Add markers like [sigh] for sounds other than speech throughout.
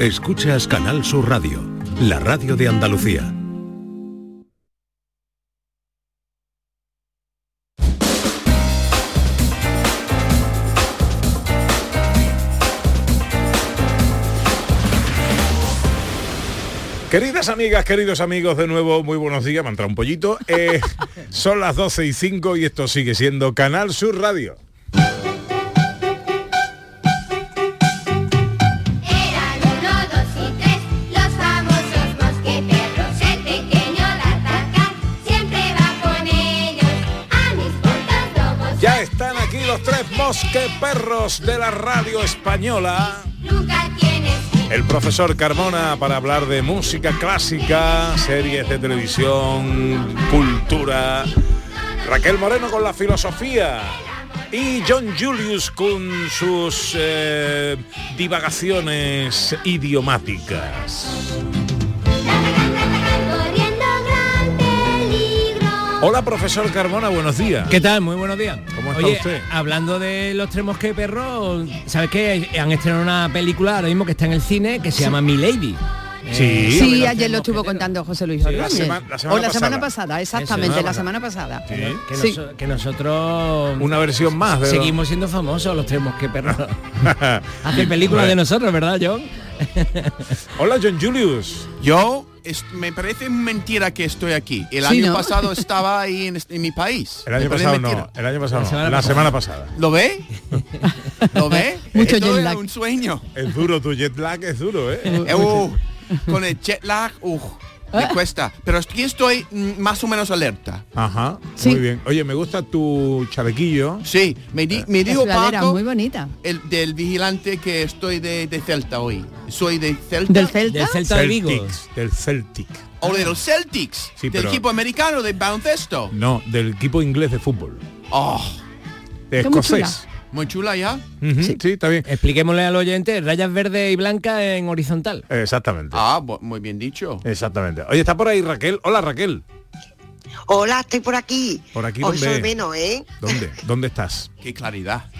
Escuchas Canal Sur Radio, la radio de Andalucía. Queridas amigas, queridos amigos, de nuevo, muy buenos días, me ha entrado un pollito. Eh, [laughs] son las 12 y 5 y esto sigue siendo Canal Sur Radio. Los tres mosqueperros de la radio española. El profesor Carmona para hablar de música clásica, series de televisión, cultura. Raquel Moreno con la filosofía. Y John Julius con sus eh, divagaciones idiomáticas. Hola, profesor Carmona, buenos días. ¿Qué tal? Muy buenos días. ¿Cómo está Oye, usted? hablando de los tres mosquetes perros, ¿sabes qué? Han estrenado una película ahora mismo que está en el cine que se llama Mi Lady. Sí. Sí, los ayer lo estuvo contando José Luis Sí, la Ordóñez. sema- la semana o la semana pasada. pasada, exactamente, la semana pasada. Sí. Que, Sí. noso- que nosotros Una versión más de seguimos siendo famosos los tres mosquetes perros. [laughs] Hace películas de nosotros, ¿verdad, John? Hola, John Julius. Yo es- me parece mentira que estoy aquí. El Sí, año ¿no? pasado [laughs] estaba ahí en, este- en mi país. El año pasado mentira. no, el año pasado La no, semana la pasada. semana pasada. ¿Lo ve? ¿Lo ve? [laughs] Mucho Esto jet es lag. un sueño. Es duro, tu jet lag es duro, ¿eh? Eh, uh, con el jet lag, uh. Me cuesta. Pero aquí estoy mm, más o menos alerta. Ajá, Sí. muy bien. Oye, me gusta tu chalequillo. Sí, me, di- me sudadera Paco, muy bonita. el del vigilante, que estoy de, de Celta hoy. Soy de Celta. Del Celta. Del Celta de Vigo. Celtics, del Celtic. o de los Celtics. Sí, del pero- equipo americano de baloncesto. No, del equipo inglés de fútbol. Oh, De escocés. Muy chula ya. Ujú, sí. está bien. Expliquémosle al oyente, rayas verdes y blancas en horizontal. Exactamente. Ah, muy bien dicho. Exactamente. Oye, está por ahí Raquel. Hola, Raquel. Hola, estoy por aquí. Por aquí, Hoy menos, ¿eh? ¿Dónde? ¿Dónde estás? Qué claridad.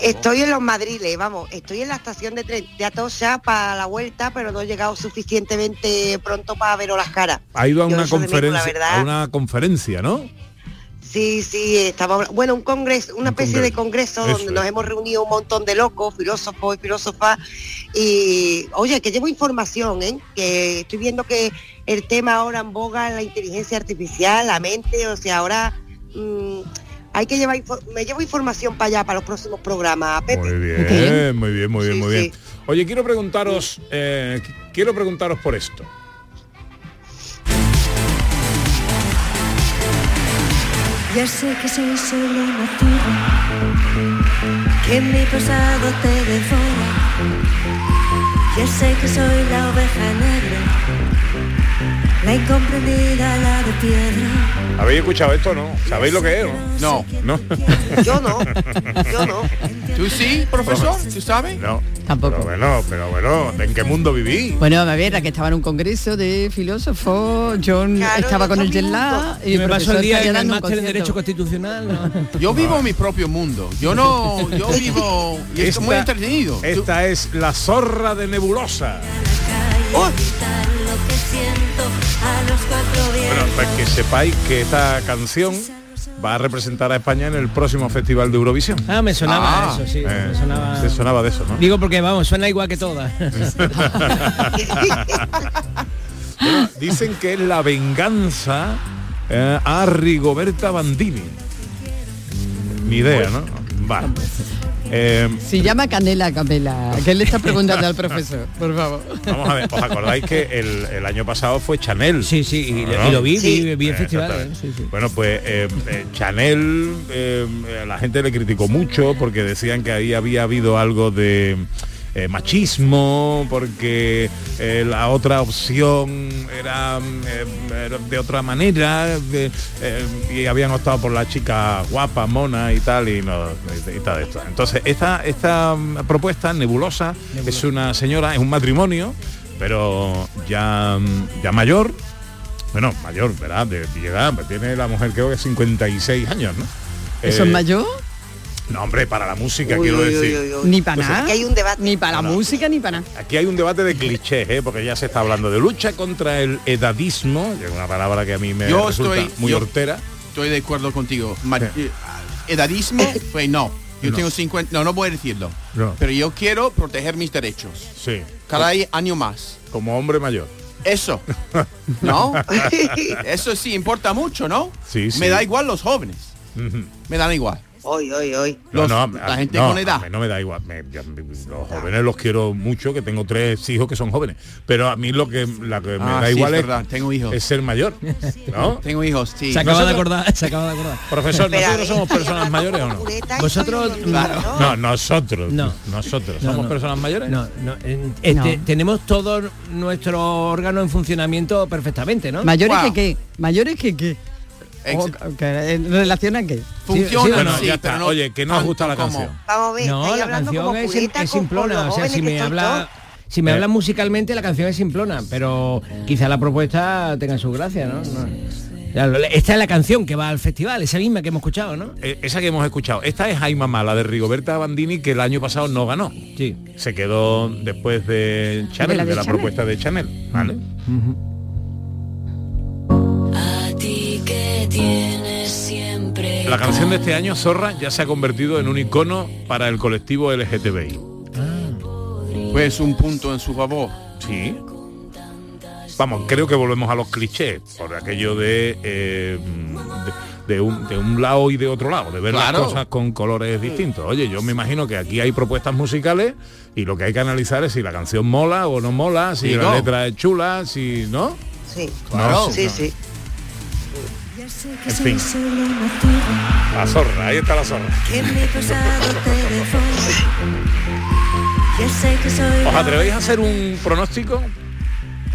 Estoy en los Madriles, vamos, estoy en la estación de tren de Atocha para la vuelta, pero no he llegado suficientemente pronto para veros las caras. Ha ido a Yo una menos, conferencia, verdad. a una conferencia, ¿no? Sí, sí, estaba bueno, un congreso, una Un especie de congreso Eso donde es. nos hemos reunido un montón de locos, filósofos y filósofas y oye, que llevo información, ¿eh? Que estoy viendo que el tema ahora en boga es la inteligencia artificial, la mente, o sea, ahora mm, hay que llevar me llevo información para allá para los próximos programas, Pepe. Muy bien, muy bien, muy bien, Sí, muy bien. sí. Oye, quiero preguntaros, eh, qu- quiero preguntaros por esto. Ya sé que soy solo nacido, que mi pasado te devora. Ya sé que soy la oveja negra, la incomprendida, la de piedra. ¿Habéis escuchado esto, no? ¿Sabéis lo que es, No. no? Yo no, yo no. ¿Tú sí, profesor? ¿Tú sabes? No. Tampoco. Pero bueno, pero bueno, ¿en qué mundo vivís? Bueno, a ver, que estaba en un congreso de filósofos, John Claro, estaba yo con el jet y Yo me profesor el día en el máster en concierto. Derecho Constitucional. ¿no? [laughs] Yo vivo mi propio mundo. Yo no, yo vivo y estoy muy Esta- entretenido. Tú- Esta es la zorra de Nebulosa. Bueno, para que sepáis que esta canción va a representar a España en el próximo Festival de Eurovisión. Ah, me sonaba Ah, eso, sí. Eh, me sonaba... te sonaba de eso, ¿no? Digo porque, vamos, suena igual que todas. [laughs] Bueno, dicen que es la venganza eh, a Rigoberta Bandini. Ni idea, ¿no? Vale. Eh, Se llama Canela Camela. ¿Qué le está preguntando al profesor? Por favor. vamos a ver, ¿os acordáis que el, el año pasado fue Chanel? Sí, sí, y, ¿No? y lo vi, Sí. vi, Eh, festival. exactamente. sí, sí. Bueno, pues eh, eh, Chanel, eh, eh, la gente le criticó mucho porque decían que ahí había habido algo de eh, machismo, porque eh, la otra opción era, eh, era de otra manera de- y habían optado por la chica guapa, mona y tal y, no, y, tal esto. Entonces, esta, esta propuesta, nebulosa, es una señora, es un matrimonio, pero ya, ya mayor, bueno, mayor, ¿verdad? De, de edad, pues tiene la mujer creo que 56 años, ¿no? ¿Eso Eh, es mayor? No, hombre, para la música, Uy, quiero uy, decir. uy, uy, uy. Ni para Pues nada. aquí hay un debate. Ni para la No, música, ni para nada. Aquí hay un debate de clichés, ¿eh? porque ya se está hablando de lucha contra el edadismo, que es una palabra que a mí me Yo resulta estoy- muy yo- hortera. Estoy de acuerdo contigo. Ma- eh, Edadismo, pues no. Yo No. tengo 50, no, no voy a decirlo. No. Pero yo quiero proteger mis derechos. Sí, Cada año más. como hombre mayor. Eso. [laughs] ¿No? [laughs] Eso sí importa mucho, ¿no? Sí, sí. Me da igual los jóvenes. Me dan igual. Hoy, hoy, hoy. Los- No, no, la a- gente no, con a edad. mí no me da igual. Me- ya- me- los jóvenes los quiero mucho, que tengo tres hijos que son jóvenes. Pero a mí lo que, la que me Ah, da sí, igual es es, verdad, tengo hijos. es ser mayor. ¿No? [laughs] Tengo hijos, sí. Se acaba de acordar, se acaba de acordar. Profesor, Pero ¿nosotros ver, somos personas mayores o no? Vosotros- Claro. No, nosotros. No. Nosotros. No, ¿Somos no. personas mayores? No, no, en- este, No. tenemos todo nuestro órgano en funcionamiento perfectamente, ¿no? ¿Mayores Wow. que qué? ¿Mayores que qué? Ex- O- que- ¿En relación a qué? Funciona, sí, Bueno, sí, ya está. no Oye, que no gusta la como- canción. Vamos a ver, No, la canción es, pureta es simplona. O sea, si me habla, si me Eh. hablan musicalmente, la canción es simplona, pero quizá la propuesta tenga su gracia, ¿no? No. Esta es la canción que va al festival, esa misma que hemos escuchado, ¿no? Eh, esa que hemos escuchado. Esta es Ay Mamá, la de Rigoberta Bandini, que el año pasado no ganó. Sí. Se quedó después de Chanel, la de de la Chanel. propuesta de Chanel. ¿Vale? A tienes siempre. La canción de este año, Zorra, ya se ha convertido en un icono para el colectivo LGTBI. Pues un punto en su favor. Sí. Vamos, creo que volvemos a los clichés, por aquello de, eh, de, de un, de un lado y de otro lado, de ver Claro. las cosas con colores distintos. Oye, yo me imagino que aquí hay propuestas musicales y lo que hay que analizar es si la canción mola o no mola, si la letra es chula, si no. Sí, Claro. sí, sí. En fin. La zorra, ahí está la zorra. ¿Os atrevéis a hacer un pronóstico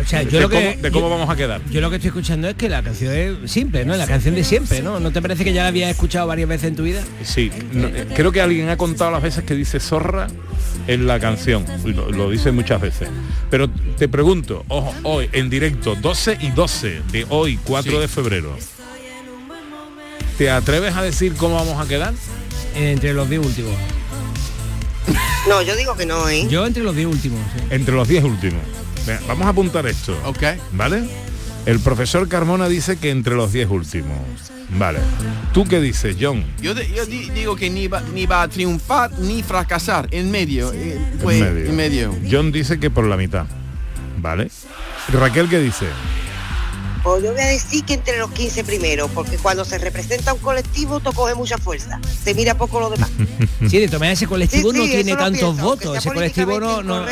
O sea, yo de, lo cómo, que de cómo yo- vamos a quedar? Yo lo que estoy escuchando es que la canción es simple, ¿no? La canción de siempre, ¿no? ¿No te parece que ya la habías escuchado varias veces en tu vida? Sí, no, eh, creo que alguien ha contado las veces que dice zorra en la canción, lo, lo dice muchas veces. Pero te pregunto, ojo, hoy en directo, 12 y 12 de hoy, 4 Sí. de febrero, ¿te atreves a decir cómo vamos a quedar? Entre los 10 últimos. No, yo digo que no, ¿eh? Yo entre los 10 últimos. Entre los 10 últimos. Venga, vamos a apuntar esto, Ok. ¿vale? El profesor Carmona dice que entre los 10 últimos. Vale. ¿Tú qué dices, John? Yo, de- yo di- digo que ni va, ni va a triunfar ni fracasar. En medio. eh, pues, en medio. en medio. John dice que por la mitad. ¿Vale? Raquel, ¿qué dice? Pues yo voy a decir que entre los 15 primeros, porque cuando se representa un colectivo, tú coge mucha fuerza. Se mira poco lo demás. [laughs] Sí, de todas maneras ese colectivo Sí, no sí, tiene tantos pienso, votos. Ese colectivo no, no.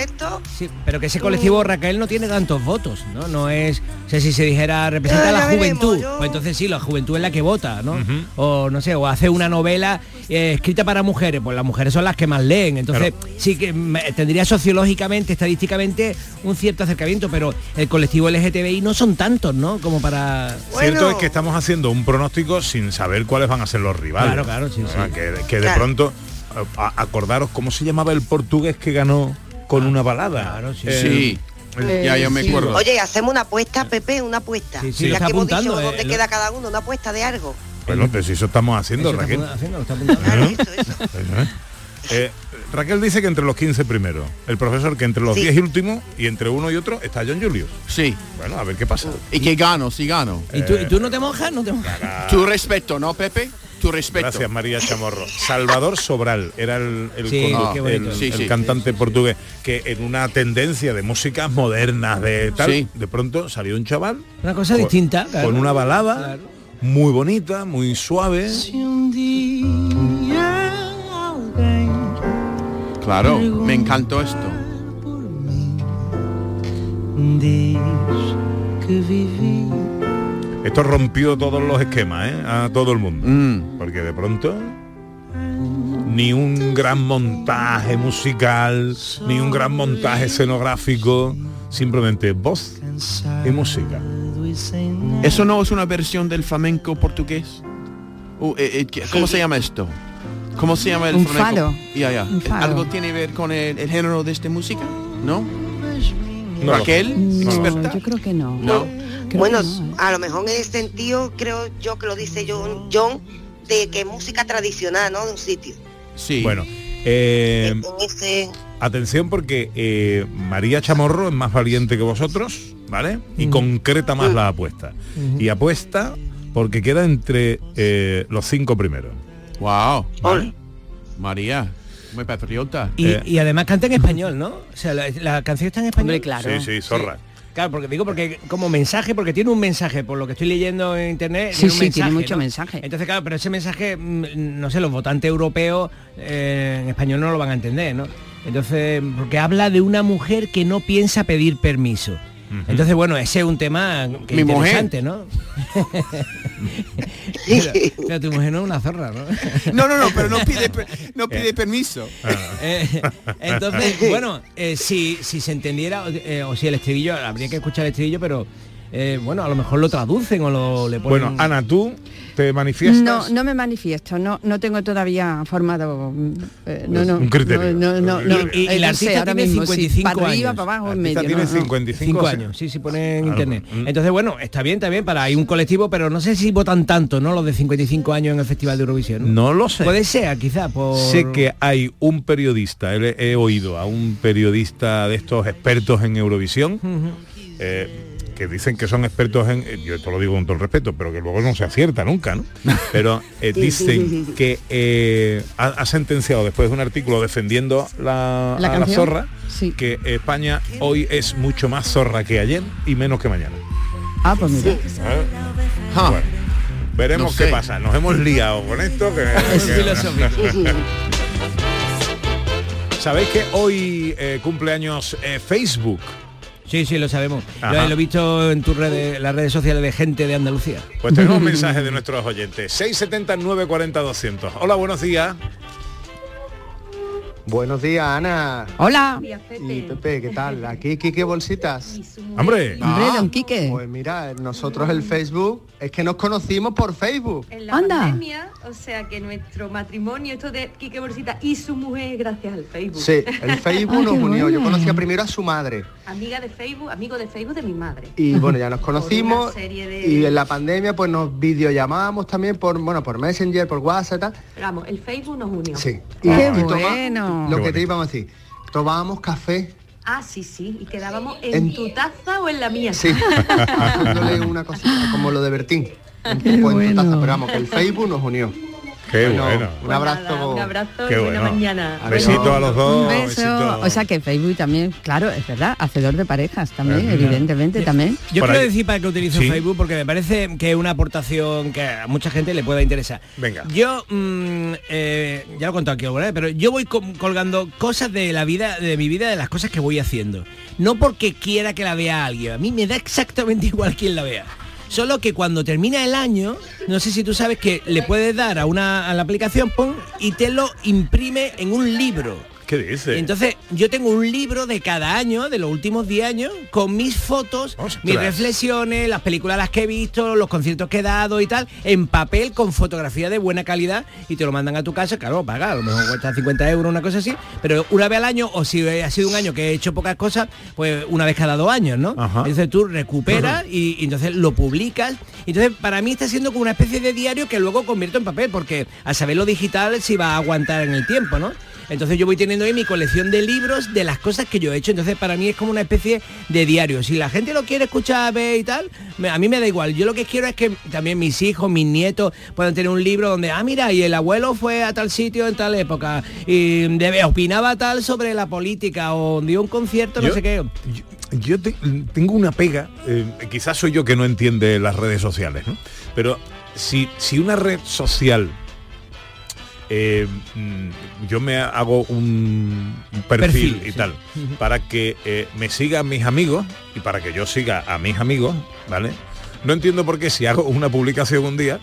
Sí, pero que ese colectivo Raquel no tiene tantos votos, ¿no? No es, o sea, si se dijera representa a la veremos, juventud, yo- pues entonces sí, la juventud es la que vota, ¿no? O no sé, o hace una novela eh, escrita para mujeres, pues las mujeres son las que más leen, entonces sí que me- tendría sociológicamente, estadísticamente un cierto acercamiento, pero el colectivo LGTBI no son tantos, ¿no? Como para Cierto Bueno. es que estamos haciendo un pronóstico sin saber cuáles van a ser los rivales. Claro, claro, sí, sí. Que, que de Claro. pronto, a- acordaros, ¿cómo se llamaba el portugués que ganó con una balada? Claro, sí. Eh, Sí. Eh, ya yo me sí. acuerdo. Oye, hacemos una apuesta, Pepe, una apuesta. Sí, sí, que hemos dicho dónde eh, lo- queda cada uno, una apuesta de algo. Bueno, pues eso estamos haciendo, Eso Raquel. haciendo, eso, eso. Eh, Raquel dice que entre los 15 primeros. El profesor que entre los Sí. 10 y últimos y entre uno y otro está John Julius. Sí. Bueno, a ver qué pasa. Y que gano, sí gano. ¿Y tú, y tú no te mojas? No te mojas. Tu respeto, ¿no, Pepe? Tu respeto. Gracias, María Chamorro. Salvador Sobral era el, el Sí, el- Sí, el sí. cantante portugués que en una tendencia de músicas modernas, de tal, Sí. de pronto salió un chaval Una cosa con- distinta. claro. con una balada Claro. Muy bonita, muy suave. Claro, me encantó esto. Esto rompió todos los esquemas, ¿eh? A todo el mundo. Mm. Porque de pronto ni un gran montaje musical, ni un gran montaje escenográfico, simplemente voz y música. ¿Eso no es una versión del flamenco portugués? Uh, eh, eh, ¿qué- ¿Cómo se llama esto? ¿Cómo se llama el Un flamenco? fado. Ya, ya. Un fado. ¿Algo tiene que ver con el, el género de esta música? ¿No? No Raquel, No, experta. yo creo que no. No. Creo bueno, que no, ¿eh? a lo mejor en ese sentido creo yo que lo dice John, John de que es música tradicional, ¿no? De un sitio. Sí. Bueno, eh, en ese atención porque eh, María Chamorro es más valiente que vosotros, ¿vale? Y concreta más la apuesta. Y apuesta porque queda entre eh, los cinco primeros. Wow. Ole. María, muy patriota. Y, Eh. y además canta en español, ¿no? O sea, la, la canción está en español. Hombre, claro. Sí, sí, zorra. Claro, porque digo porque como mensaje, porque tiene un mensaje, por lo que estoy leyendo en internet. Sí, un sí, tiene mucho ¿no? mensaje. Entonces, claro, pero ese mensaje, mm, no sé, los votantes europeos eh, en español no lo van a entender, ¿no? Entonces, porque habla de una mujer que no piensa pedir permiso. Entonces, bueno, ese es un tema que Mi mujer. interesante, ¿no? [laughs] pero, pero tu mujer no es una zorra, ¿no? No, no, no, pero no pide, [laughs] no pide permiso. Eh, entonces, bueno, eh, si, si se entendiera, eh, o si el estribillo, habría que escuchar el estribillo, pero eh, bueno, a lo mejor lo traducen o lo le ponen... Bueno, Ana, tú te manifiestas. No, no me manifiesto, no, no tengo todavía formado eh, no, no, Un criterio. No, no, no, Y- y- y eh, la sé, artista tiene mismo, sí, 55 para arriba, años. para abajo, en medio. tiene no, no. 55 Cinco años. sí, sí pone en Claro. internet. Mm. Entonces, bueno, está bien, está bien, para hay un colectivo, pero no sé si votan tanto, ¿no? Los de 55 años en el Festival de Eurovisión. No lo sé. Puede ser, quizá, por... Sé que hay un periodista, he, he oído a un periodista de estos expertos en Eurovisión, Ujú. eh, que dicen que son expertos en, eh, yo esto lo digo con todo el respeto, pero que luego no se acierta nunca, ¿no? [laughs] Pero eh, dicen que eh, ha, ha sentenciado después de un artículo defendiendo la, ¿La a la zorra, Sí. que España hoy es mucho más zorra que ayer y menos que mañana. Ah, pues mira. Ah, Bueno, veremos No qué pasa. Nos hemos liado con esto. Que, Es que- filosófico. ¿Sabéis que hoy eh, cumpleaños eh, Facebook? Sí, sí, lo sabemos. Lo, lo he visto en tus redes, las redes sociales de gente de Andalucía. Pues tenemos un mensaje de nuestros oyentes. 670 940 200. Hola, buenos días. Buenos días, Ana. Hola. Y Pepe, ¿qué tal? Aquí, Quique Bolsitas. Hombre, Hombre, don Quique. Pues mira, nosotros el Facebook, es que nos conocimos por Facebook. en la Anda. pandemia, o sea que nuestro matrimonio, esto de Quique Bolsita y su mujer, gracias al Facebook. Sí, el Facebook [laughs] Ah, nos unió. Yo conocía primero a su madre. Amiga de Facebook, amigo de Facebook de mi madre. Y bueno, ya nos conocimos. serie de- Y en la pandemia pues nos videollamábamos también por, bueno, por Messenger, por WhatsApp y tal. Pero vamos, el Facebook nos unió. Sí. Qué bueno. Lo que te íbamos a decir. Tomábamos café. Ah, sí, sí, y quedábamos en, En- tu taza o en la mía. Sí. [laughs] haciéndole una cosita, como lo de Bertín. Un poco en tu taza, pero vamos, que el Facebook nos unió. Qué Bueno, bueno. Un Pues abrazo. nada, un abrazo Qué y buena bueno. mañana. Besito a los dos. Un beso. besito. O sea que Facebook también, claro, es verdad, hacedor de parejas también, evidentemente también. Yo Por quiero ahí. decir para que utilizo Sí. Facebook porque me parece que es una aportación que a mucha gente le pueda interesar. Venga. Yo, mm, eh, ya lo he contado aquí vez, pero yo voy co- colgando cosas de la vida, de mi vida, de las cosas que voy haciendo. No porque quiera que la vea alguien, a mí me da exactamente [laughs] igual quien la vea. Solo que cuando termina el año, no sé si tú sabes que le puedes dar a una a la aplicación pum, y te lo imprime en un libro. ¿Qué dice? Entonces, yo tengo un libro de cada año, de los últimos 10 años, con mis fotos, Ostras. mis reflexiones, las películas las que he visto, los conciertos que he dado y tal, en papel con fotografía de buena calidad y te lo mandan a tu casa, claro, paga, a lo mejor cuesta 50 euros, una cosa así, pero una vez al año, o si ha sido un año que he hecho pocas cosas, pues una vez cada dos años, ¿no? Ajá. Entonces tú recuperas y, y entonces lo publicas. Entonces, para mí está siendo como una especie de diario que luego convierto en papel, porque a saber lo digital si va a aguantar en el tiempo, ¿no? Entonces yo voy teniendo ahí mi colección de libros de las cosas que yo he hecho. Entonces para mí es como una especie de diario. Si la gente lo quiere escuchar, ver y tal, me- a mí me da igual. Yo lo que quiero es que también mis hijos, mis nietos puedan tener un libro donde, ah, mira, y el abuelo fue a tal sitio en tal época y opinaba tal sobre la política o dio un concierto, no Yo- sé qué. Yo, yo te- tengo una pega, eh, quizás soy yo que no entiende las redes sociales, ¿no? Pero si, si una red social, eh, mm, yo me hago un, un perfil, Perfil, y sí. tal, para que eh, me sigan mis amigos y para que yo siga a mis amigos, ¿vale? No entiendo por qué si hago una publicación un día,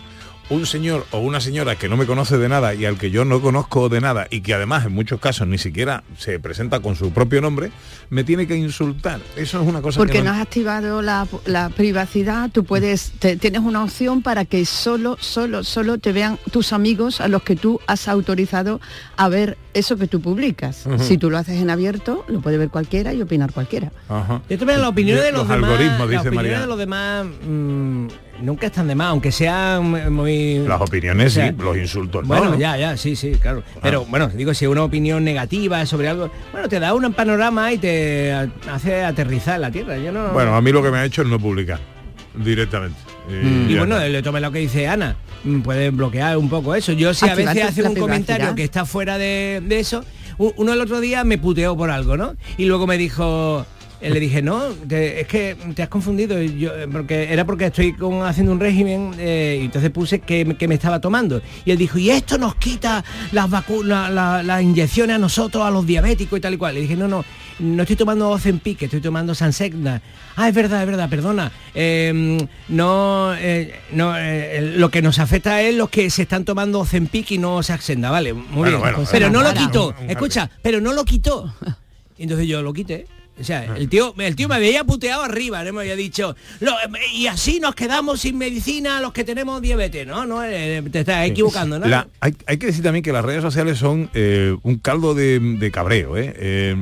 un señor o una señora que no me conoce de nada y al que yo no conozco de nada y que además en muchos casos ni siquiera se presenta con su propio nombre, me tiene que insultar. Eso es una cosa Porque que no has activado la, la privacidad, tú puedes, te- tienes una opción para que solo, solo, solo te vean tus amigos a los que tú has autorizado a ver eso que tú publicas. Si tú lo haces en abierto, lo puede ver cualquiera y opinar cualquiera. Ajá. Yo también la opinión de los, demás, algoritmos, las dice opiniones María. de los demás nunca están de más, aunque sean muy... Las opiniones, o sea, sí, los insultos, ¿no? Bueno, ¿no? ya, ya, sí, sí, claro. Pero bueno, digo, si una opinión negativa sobre algo, bueno, te da un panorama y te hace aterrizar en la tierra. Yo no. Bueno, a mí lo que me ha hecho es no publicar directamente. y ya bueno, está. le tomé lo que dice Ana. mm, Puede bloquear un poco eso. Yo si a veces hace un comentario que está fuera de, de eso, uno el otro día me puteó por algo, ¿no? Y luego me dijo, le dije, no, te- es que te has confundido, yo, eh, porque era porque estoy con- haciendo un régimen eh, y entonces puse que, me- que me estaba tomando. Y él dijo, y esto nos quita las vacunas, la- las inyecciones a nosotros, a los diabéticos y tal y cual. Le dije, no, no, no estoy tomando Ozempic, estoy tomando Sansegna. Ah, es verdad, es verdad, perdona. Eh, no, eh, no lo que nos afecta es los que se están tomando Ozempic y no Saxenda, vale, muy Bueno, bien. bueno, pero no lo quitó, escucha, pero no lo quitó. Entonces yo lo quité. O sea, Ah. el tío, el tío me había puteado arriba, ¿no? me había dicho, "Lo- y así nos quedamos sin medicina los que tenemos diabetes, ¿no? No, eh, te estás equivocando, ¿no? La- hay, hay que decir también que las redes sociales son eh, un caldo de, de cabreo, ¿eh? Eh,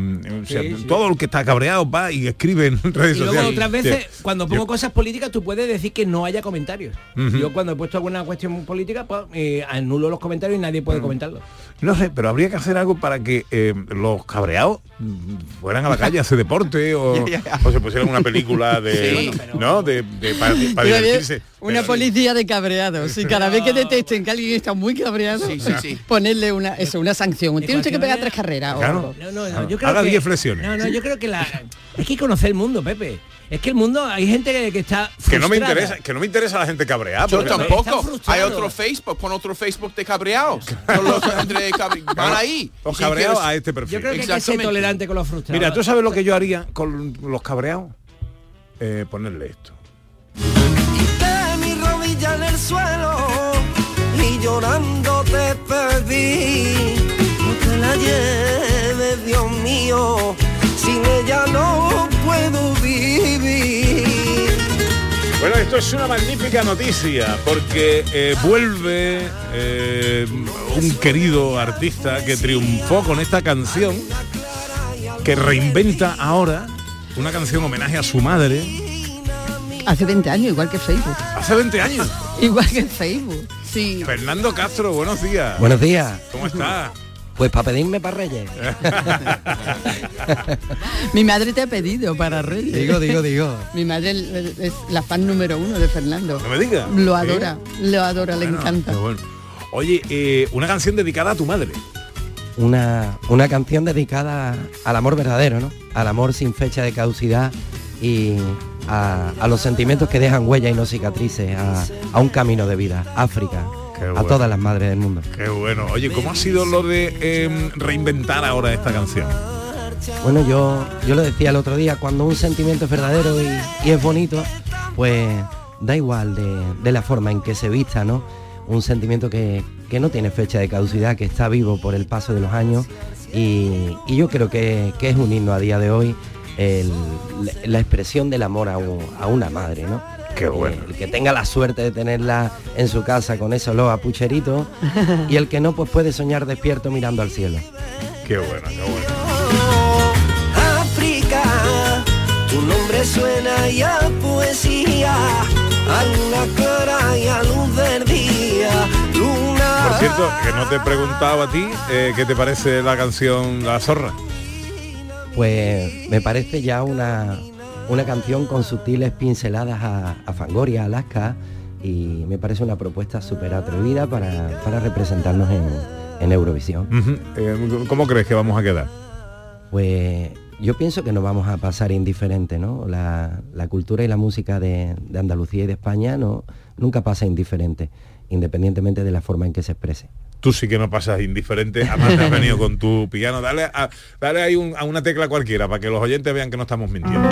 o sea, Sí, sí. Todo el que está cabreado va y escribe en [laughs] redes Y luego sociales. otras veces, Sí. cuando pongo cosas políticas, tú puedes decir que no haya comentarios. Yo cuando he puesto alguna cuestión política, pues eh, anulo los comentarios y nadie puede comentarlo. No sé, pero habría que hacer algo para que eh, los cabreados mm, fueran a la calle a hacer deporte o, [laughs] Ya, ya. o se pusieran una película de, Sí. ¿no? De, de- para, para Pero divertirse. Una Pero- policía de cabreados. Y cada vez que detecten que alguien está muy cabreado, Sí, sí, sí. ponerle una, eso, una sanción. Tiene usted que pegar tres carreras. o Claro. algo. No, no, Ah, no, yo creo haga que, 10 flexiones. No, no, yo creo que la [laughs] hay que conocer el mundo, Pepe. Es que el mundo hay gente que, que está que no me frustrada. interesa, que no me interesa la gente cabreada. Yo tampoco. Hay otro Facebook, pon otro Facebook de cabreados. [laughs] Van ahí. Los cabreados a este perfil. Yo creo que hay que ser Exactamente. tolerante con los frustrados. Mira, ¿tú sabes lo que yo haría con los cabreados? Eh, ponerle esto. Quité mi rodilla en el suelo y llorando te pedí. No te la lleves, Dios mío, sin ella no puedo vivir. Bueno, esto es una magnífica noticia porque eh, vuelve eh, un querido artista que triunfó con esta canción que reinventa ahora una canción homenaje a su madre Hace 20 años, igual que Facebook. hace 20 años. Igual que Facebook. Sí. Fernando Castro, buenos días. Buenos días. ¿Cómo estás? Pues para pedirme para Reyes. [laughs] Mi madre te ha pedido para Reyes. Digo, digo, digo. Mi madre es la fan número uno de Fernando. No me digas. Lo ¿Sí? adora, lo adora, le encanta. bueno. Oye, eh, una canción dedicada a tu madre. Una, una canción dedicada al amor verdadero, ¿no? Al amor sin fecha de caducidad y a, a los sentimientos que dejan huella y no cicatrices, a, a un camino de vida, África, A todas las madres del mundo. Qué bueno. Oye, ¿cómo ha sido lo de eh, reinventar ahora esta canción? Bueno, yo, yo lo decía el otro día, cuando un sentimiento es verdadero y, y es bonito, pues da igual de, de la forma en que se vista, ¿no? Un sentimiento que, que no tiene fecha de caducidad, que está vivo por el paso de los años y, y yo creo que, que es un himno a día de hoy el- la expresión del amor a, un- a una madre, ¿no? Qué bueno. El que tenga la suerte de tenerla en su casa con ese olor a pucherito [laughs] y el que no, pues puede soñar despierto mirando al cielo. Qué bueno, qué bueno. África, tu nombre suena ya a poesía, a y a luz del día, luna. Por cierto, que no te he preguntado a ti, eh, ¿qué te parece la canción La Zorra? Pues me parece ya una, una canción con sutiles pinceladas a, a Fangoria, Alaska, y me parece una propuesta súper atrevida para, para representarnos en, en Eurovisión. Eh, ¿Cómo crees que vamos a quedar? Pues yo pienso que nos vamos a pasar indiferente, ¿no? La, la cultura y la música de, de Andalucía y de España no, nunca pasa indiferente, independientemente de la forma en que se exprese. Tú sí que no pasas indiferente, además te has [laughs] venido con tu piano. Dale, a, dale ahí un- a una tecla cualquiera para que los oyentes vean que no estamos mintiendo.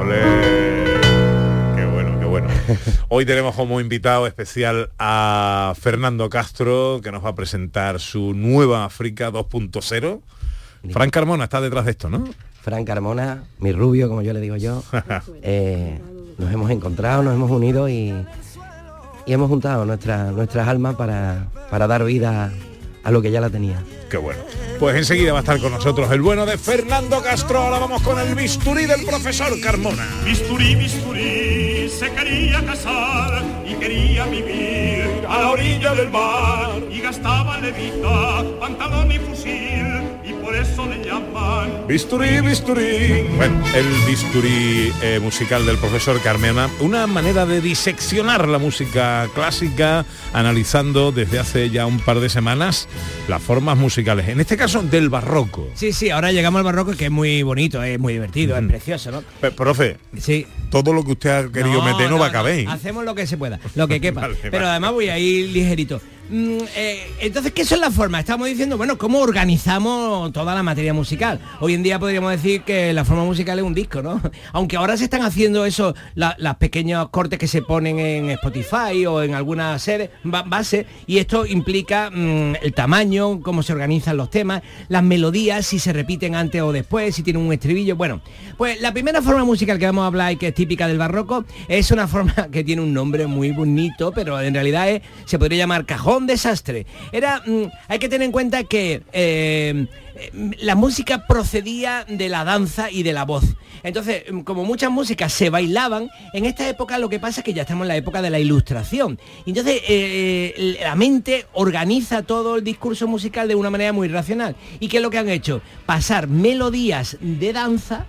Ole. Qué bueno, qué bueno. [laughs] Hoy tenemos como invitado especial a Fernando Castro, que nos va a presentar su nueva África 2.0. Frank Carmona está detrás de esto, ¿no? Frank Carmona, mi rubio, como yo le digo yo, [laughs] eh, nos hemos encontrado, nos hemos unido y, y hemos juntado nuestra- nuestras almas para, para dar vida a lo que ya la tenía. Qué bueno. Pues enseguida va a estar con nosotros el bueno de Fernando Castro. Ahora vamos con el bisturí del profesor Carmona. Bisturí, bisturí, se quería casar y quería vivir a la orilla del mar y gastaba levita, pantalón y fusil y por eso le llaman Bisturí, bisturí. Bueno, el bisturí eh, musical del profesor Carmena, una manera de diseccionar la música clásica, analizando desde hace ya un par de semanas las formas musicales, en este caso del barroco. Sí, sí, ahora llegamos al barroco que es muy bonito, es muy divertido, es precioso, ¿no? Pe- profe, Sí. todo lo que usted ha querido meter no, va a caber. Hacemos lo que se pueda, lo que [laughs] quepa. Vale, Pero vale. además voy a ir ligerito. Mm, eh, entonces, ¿qué son las formas? Estamos diciendo, bueno, ¿cómo organizamos toda la materia musical? Hoy en día podríamos decir que la forma musical es un disco, ¿no? [laughs] Aunque ahora se están haciendo eso, la- las pequeños cortes que se ponen en Spotify o en alguna serie, ba- base, y esto implica mm, el tamaño, cómo se organizan los temas, las melodías, si se repiten antes o después, si tienen un estribillo. Bueno, pues la primera forma musical que vamos a hablar y que es típica del barroco es una forma [laughs] que tiene un nombre muy bonito, pero en realidad se podría llamar cajón desastre. Era, mm, hay que tener en cuenta que eh, eh, la música procedía de la danza y de la voz. Entonces, mm, como muchas músicas se bailaban, en esta época lo que pasa es que ya estamos en la época de la ilustración. Entonces, eh, la mente organiza todo el discurso musical de una manera muy racional. ¿Y qué es lo que han hecho? Pasar melodías de danza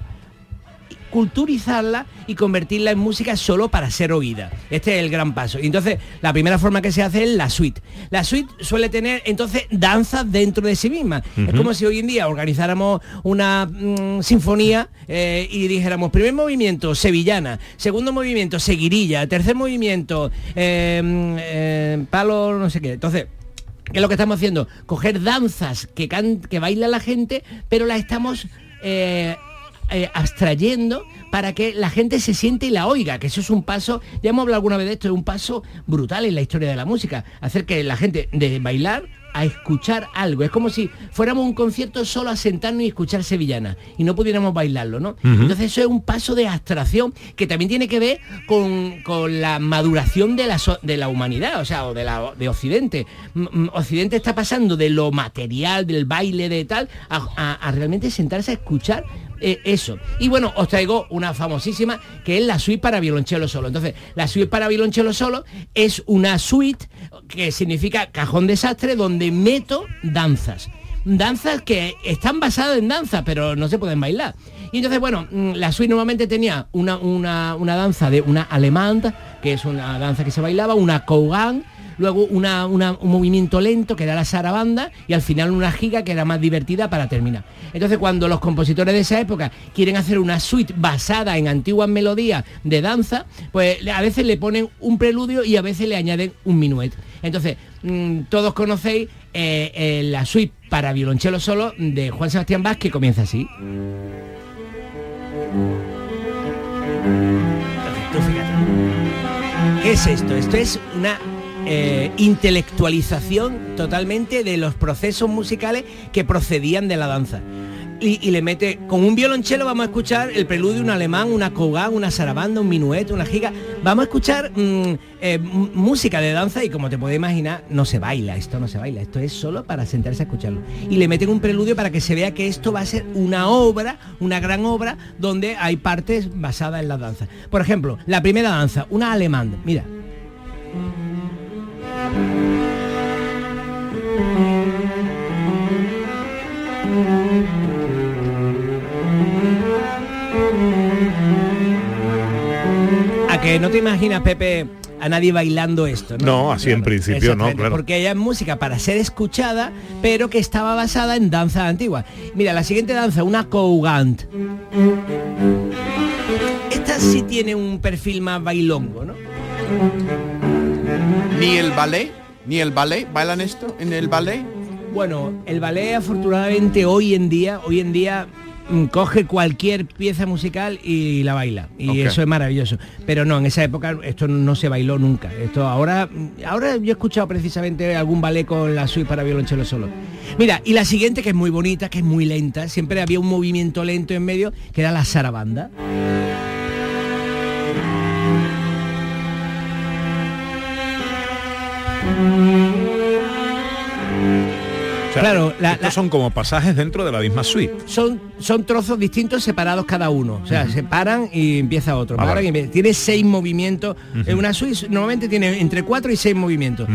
culturizarla y convertirla en música solo para ser oída. Este es el gran paso. Y entonces, la primera forma que se hace es la suite. La suite suele tener entonces danzas dentro de sí misma. Es como si hoy en día organizáramos una mm, sinfonía eh, y dijéramos, primer movimiento, sevillana, segundo movimiento, seguirilla, tercer movimiento, eh, mm, eh, palo, no sé qué. Entonces, ¿Qué es lo que estamos haciendo? Coger danzas que, can- que baila la gente, pero las estamos eh, eh, abstrayendo para que la gente se siente y la oiga, que eso es un paso, ya hemos hablado alguna vez de esto, es un paso brutal en la historia de la música, hacer que la gente de bailar a escuchar algo. Es como si fuéramos un concierto solo a sentarnos y escuchar sevillana y no pudiéramos bailarlo, ¿no? Entonces eso es un paso de abstracción que también tiene que ver con, con la maduración de la, so- de la humanidad, o sea, o de, la, de Occidente. M- Occidente está pasando de lo material, del baile, de tal, a, a- a realmente sentarse a escuchar eh, eso. Y bueno, os traigo una famosísima que es la suite para violonchelo solo. Entonces, la suite para violonchelo solo es una suite que significa cajón desastre donde meto danzas. Danzas que están basadas en danza, pero no se pueden bailar. Y entonces, bueno, mm, la suite normalmente tenía una, una, una danza de una alemán, que es una danza que se bailaba, una cougan, luego una, un movimiento lento que era la sarabanda y al final una giga que era más divertida para terminar. Entonces cuando los compositores de esa época quieren hacer una suite basada en antiguas melodías de danza, pues a veces le ponen un preludio y a veces le añaden un minuet. Entonces, mm, todos conocéis eh, eh, la suite para violonchelo solo de Juan Sebastián Bach que comienza así. ¿Qué es esto? Esto es una eh, intelectualización totalmente de los procesos musicales que procedían de la danza. Y, le mete, con un violonchelo vamos a escuchar el preludio, un alemán, una cougan, una sarabanda, un minuet, una giga. Vamos a escuchar mm, eh, música de danza y como te puedes imaginar, no se baila, esto no se baila, esto es solo para sentarse a escucharlo. Y le meten un preludio para que se vea que esto va a ser una obra, una gran obra, donde hay partes basadas en la danza. Por ejemplo, la primera danza, una alemán, mira. A que no te imaginas, Pepe, a nadie bailando esto, ¿no? No, así en principio no, claro. Porque ella es música para ser escuchada, pero que estaba basada en danza antigua. Mira, la siguiente danza, una Cougant. Esta sí tiene un perfil más bailongo, ¿no? Ni el ballet, ni el ballet, ¿bailan esto en el ballet? Bueno, el ballet afortunadamente hoy en día, hoy en día coge cualquier pieza musical y la baila. Y eso es maravilloso. Pero no en esa época esto no se bailó nunca. Esto ahora mm, ahora yo he escuchado precisamente algún ballet con la suite para violonchelo solo. Mira y la siguiente que es muy bonita que es muy lenta siempre había un movimiento lento en medio que era la sarabanda sea, Claro, la- estos son como pasajes dentro de la misma suite. son, son trozos distintos separados cada uno. O sea, se paran y empieza otro. Ah, paran vale. y empieza- Tiene seis movimientos. En una suite normalmente tiene entre cuatro y seis movimientos.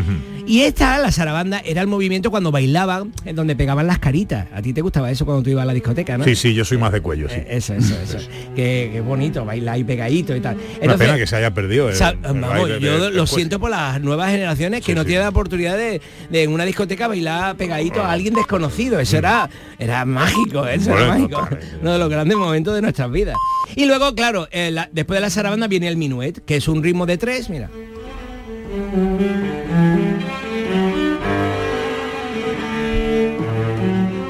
Y esta, la sarabanda, era el movimiento cuando bailaban, en donde pegaban las caritas. A ti te gustaba eso cuando tú ibas a la discoteca, ¿no? Sí, sí, yo soy más de cuello, sí. Eh, Eso, eso, eso. [laughs] que, que bonito, bailar y pegadito y tal. Una pena que se haya perdido. el- vamos, yo lo siento por las nuevas generaciones que Sí, no sí. tienen la oportunidad de, de en una discoteca bailar pegadito a alguien desconocido. Eso era, era mágico, eso era mágico. Uno de los grandes momentos de nuestras vidas. Y luego, claro, eh, la- después de la sarabanda viene el minuet, que es un ritmo de tres, mira.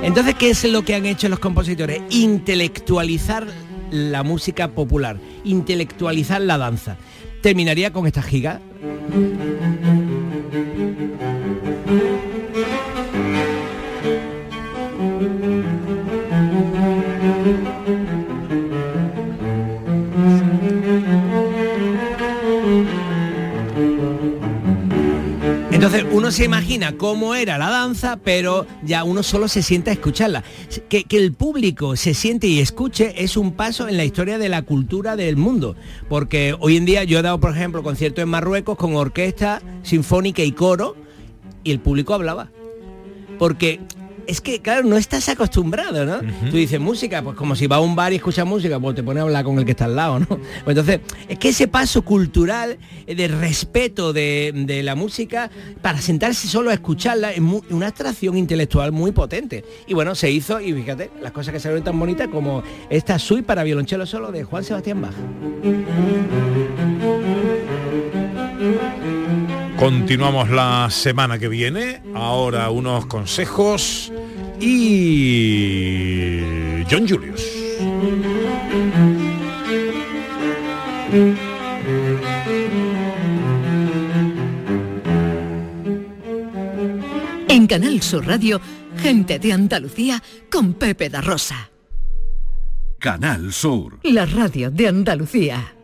Entonces, ¿qué es lo que han hecho los compositores? Intelectualizar la música popular, intelectualizar la danza. Terminaría con esta giga. Entonces uno se imagina cómo era la danza, pero ya uno solo se sienta a escucharla. Que, que el público se siente y escuche es un paso en la historia de la cultura del mundo. Porque hoy en día yo he dado, por ejemplo, conciertos en Marruecos con orquesta sinfónica y coro y el público hablaba. Porque es que, claro, no estás acostumbrado, ¿no? Tú dices música, pues como si va a un bar y escuchas música, pues te pone a hablar con el que está al lado, ¿no? Pues entonces, es que ese paso cultural de respeto de, de la música para sentarse solo a escucharla es una atracción intelectual muy potente. Y bueno, se hizo, y fíjate, las cosas que salieron tan bonitas como esta suite para violonchelo solo de Juan Sebastián Bach. Continuamos la semana que viene. Ahora unos consejos y John Julius. En Canal Sur Radio, gente de Andalucía con Pepe da Rosa. Canal Sur. La radio de Andalucía.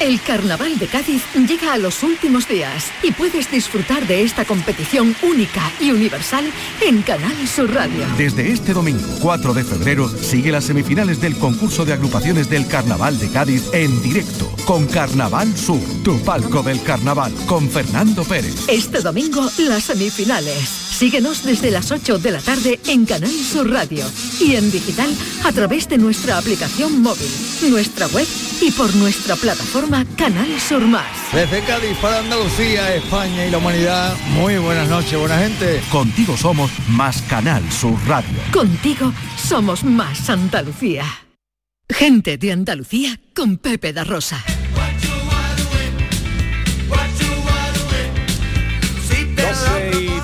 El Carnaval de Cádiz llega a los últimos días y puedes disfrutar de esta competición única y universal en Canal Sur Radio. Desde este domingo 4 de febrero sigue las semifinales del concurso de agrupaciones del Carnaval de Cádiz en directo con Carnaval Sur, tu palco del carnaval, con Fernando Pérez. Este domingo las semifinales. Síguenos desde las 8 de la tarde en Canal Sur Radio y en digital a través de nuestra aplicación móvil, nuestra web y por nuestra plataforma Canal Sur Más. Desde Cádiz para Andalucía, España y la humanidad, muy buenas noches, buena gente. Contigo somos más Canal Sur Radio. Contigo somos más Andalucía. Gente de Andalucía con Pepe da Rosa.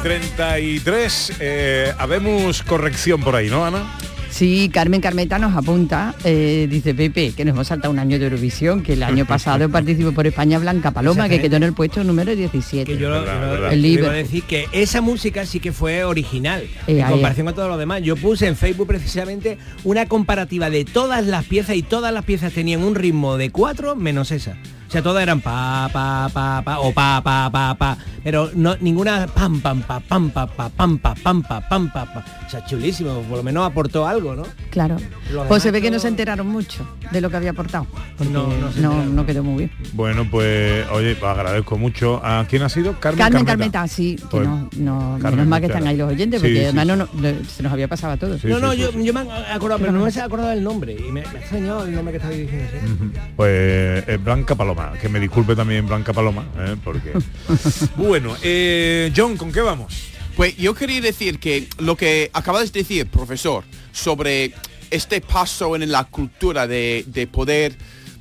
33. Eh, habemos corrección por ahí, ¿no, Ana? Sí, Carmen Carmeta nos apunta, eh, dice Pepe, que nos hemos saltado un año de Eurovisión, que el año [laughs] pasado participó por España Blanca Paloma, que quedó en el puesto número 17. Que yo lo- el iba a decir que esa música sí que fue original Eh, en comparación con todo lo demás. Yo puse en Facebook precisamente una comparativa de todas las piezas y todas las piezas tenían un ritmo de 4 menos esa. O sea, todas eran pa, pa, pa, pa, o pa, pa, pa, pa. Pero no, ninguna pam, pam, pa, pam, pa, pa, pam, pa, pam, pa, pam, pa, pa. O sea, chulísimo, por lo menos aportó algo, ¿no? Claro. Pues se ve que no se enteraron mucho de lo que había aportado. No, no no, se no, quedó muy bien. Bueno, pues, oye, pues agradezco mucho. ¿A quién ha sido? Carmen Carmen Carmeta. Carmeta, sí, que Pues, no, no Carmen, menos mal que están ahí los oyentes, Sí, porque sí, además sí. no, no- se nos había pasado a todos. no, no, yo, yo me he acordado, pero no me he acordado del nombre. Y me, me ha extrañado el nombre que estaba diciendo. ¿sí? Pues eh, Blanca Paloma, que me disculpe también Blanca Paloma, ¿eh? porque... [laughs] bueno, eh, John, ¿con qué vamos? Pues yo quería decir que lo que acabas de decir, profesor, sobre este paso en la cultura de, de poder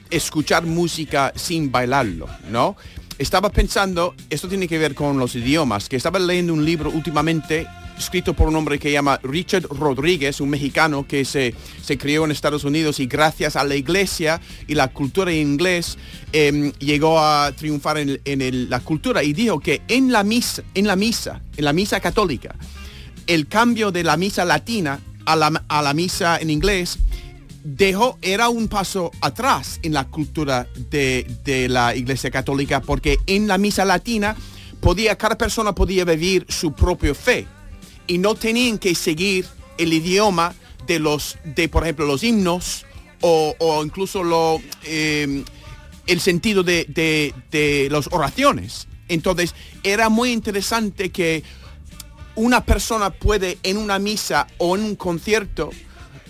escuchar música sin bailarlo, ¿no? Estaba pensando, esto tiene que ver con los idiomas, que estaba leyendo un libro últimamente escrito por un hombre que se llama Richard Rodríguez, un mexicano que se, se crió en Estados Unidos y gracias a la iglesia y la cultura inglés em, llegó a triunfar en, en la cultura y dijo que en la misa, en la misa, en la misa católica, el cambio de la misa latina a la, a la misa en inglés dejó, era un paso atrás en la cultura de, de la iglesia católica porque en la misa latina podía, cada persona podía vivir su propia fe y no tenían que seguir el idioma de los, de por ejemplo, los himnos o, incluso lo, eh, el sentido de, de, de las oraciones. Entonces, era muy interesante que una persona puede en una misa o en un concierto,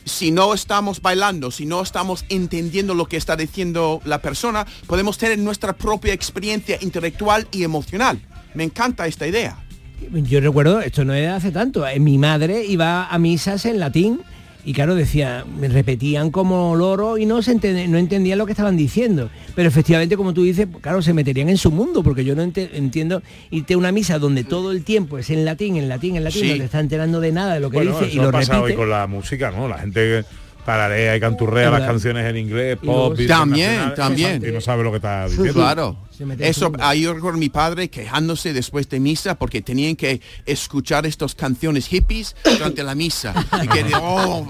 si no estamos bailando, si no estamos entendiendo lo que está diciendo la persona, podemos tener nuestra propia experiencia intelectual y emocional. Me encanta esta idea. Yo recuerdo, esto no es de hace tanto, eh, mi madre iba a misas en latín y claro, decía, me repetían como loro y no se entendía, no entendía lo que estaban diciendo. Pero efectivamente, como tú dices, claro, se meterían en su mundo, porque yo no entiendo irte a una misa donde todo el tiempo es en latín, en latín, en latín, Sí. no te está enterando de nada de lo que Bueno, dice eso y lo pasa hoy repite. con la música, ¿no? La gente tararea y canturrea las canciones en inglés, Y pop, luego- Beatles También, también. Y no sabe lo que está diciendo. Claro. Eso, ahí recuerdo a mi padre quejándose después de misa porque tenían que escuchar estas canciones hippies durante la misa. Y que, oh,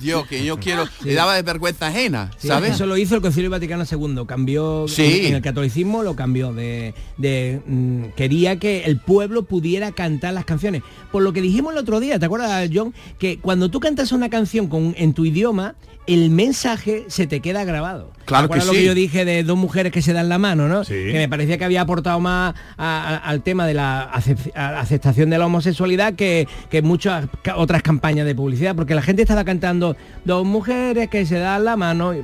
Dios, que yo quiero, le daba de vergüenza ajena, Sí, ¿sabes? Eso lo hizo el Concilio Vaticano II, cambió Sí. en, en el catolicismo, lo cambió de, de, mm, quería que el pueblo pudiera cantar las canciones. Por lo que dijimos el otro día, ¿te acuerdas, John? Que cuando tú cantas una canción con, en tu idioma, el mensaje se te queda grabado. Claro ¿Te acuerdas que lo sí. que yo dije de dos mujeres que se dan la mano, ¿no? Sí. Que me parecía que había aportado más a- a- al tema de la aceptación de la homosexualidad que, que muchas ca- otras campañas de publicidad, porque la gente estaba cantando dos mujeres que se dan la mano y,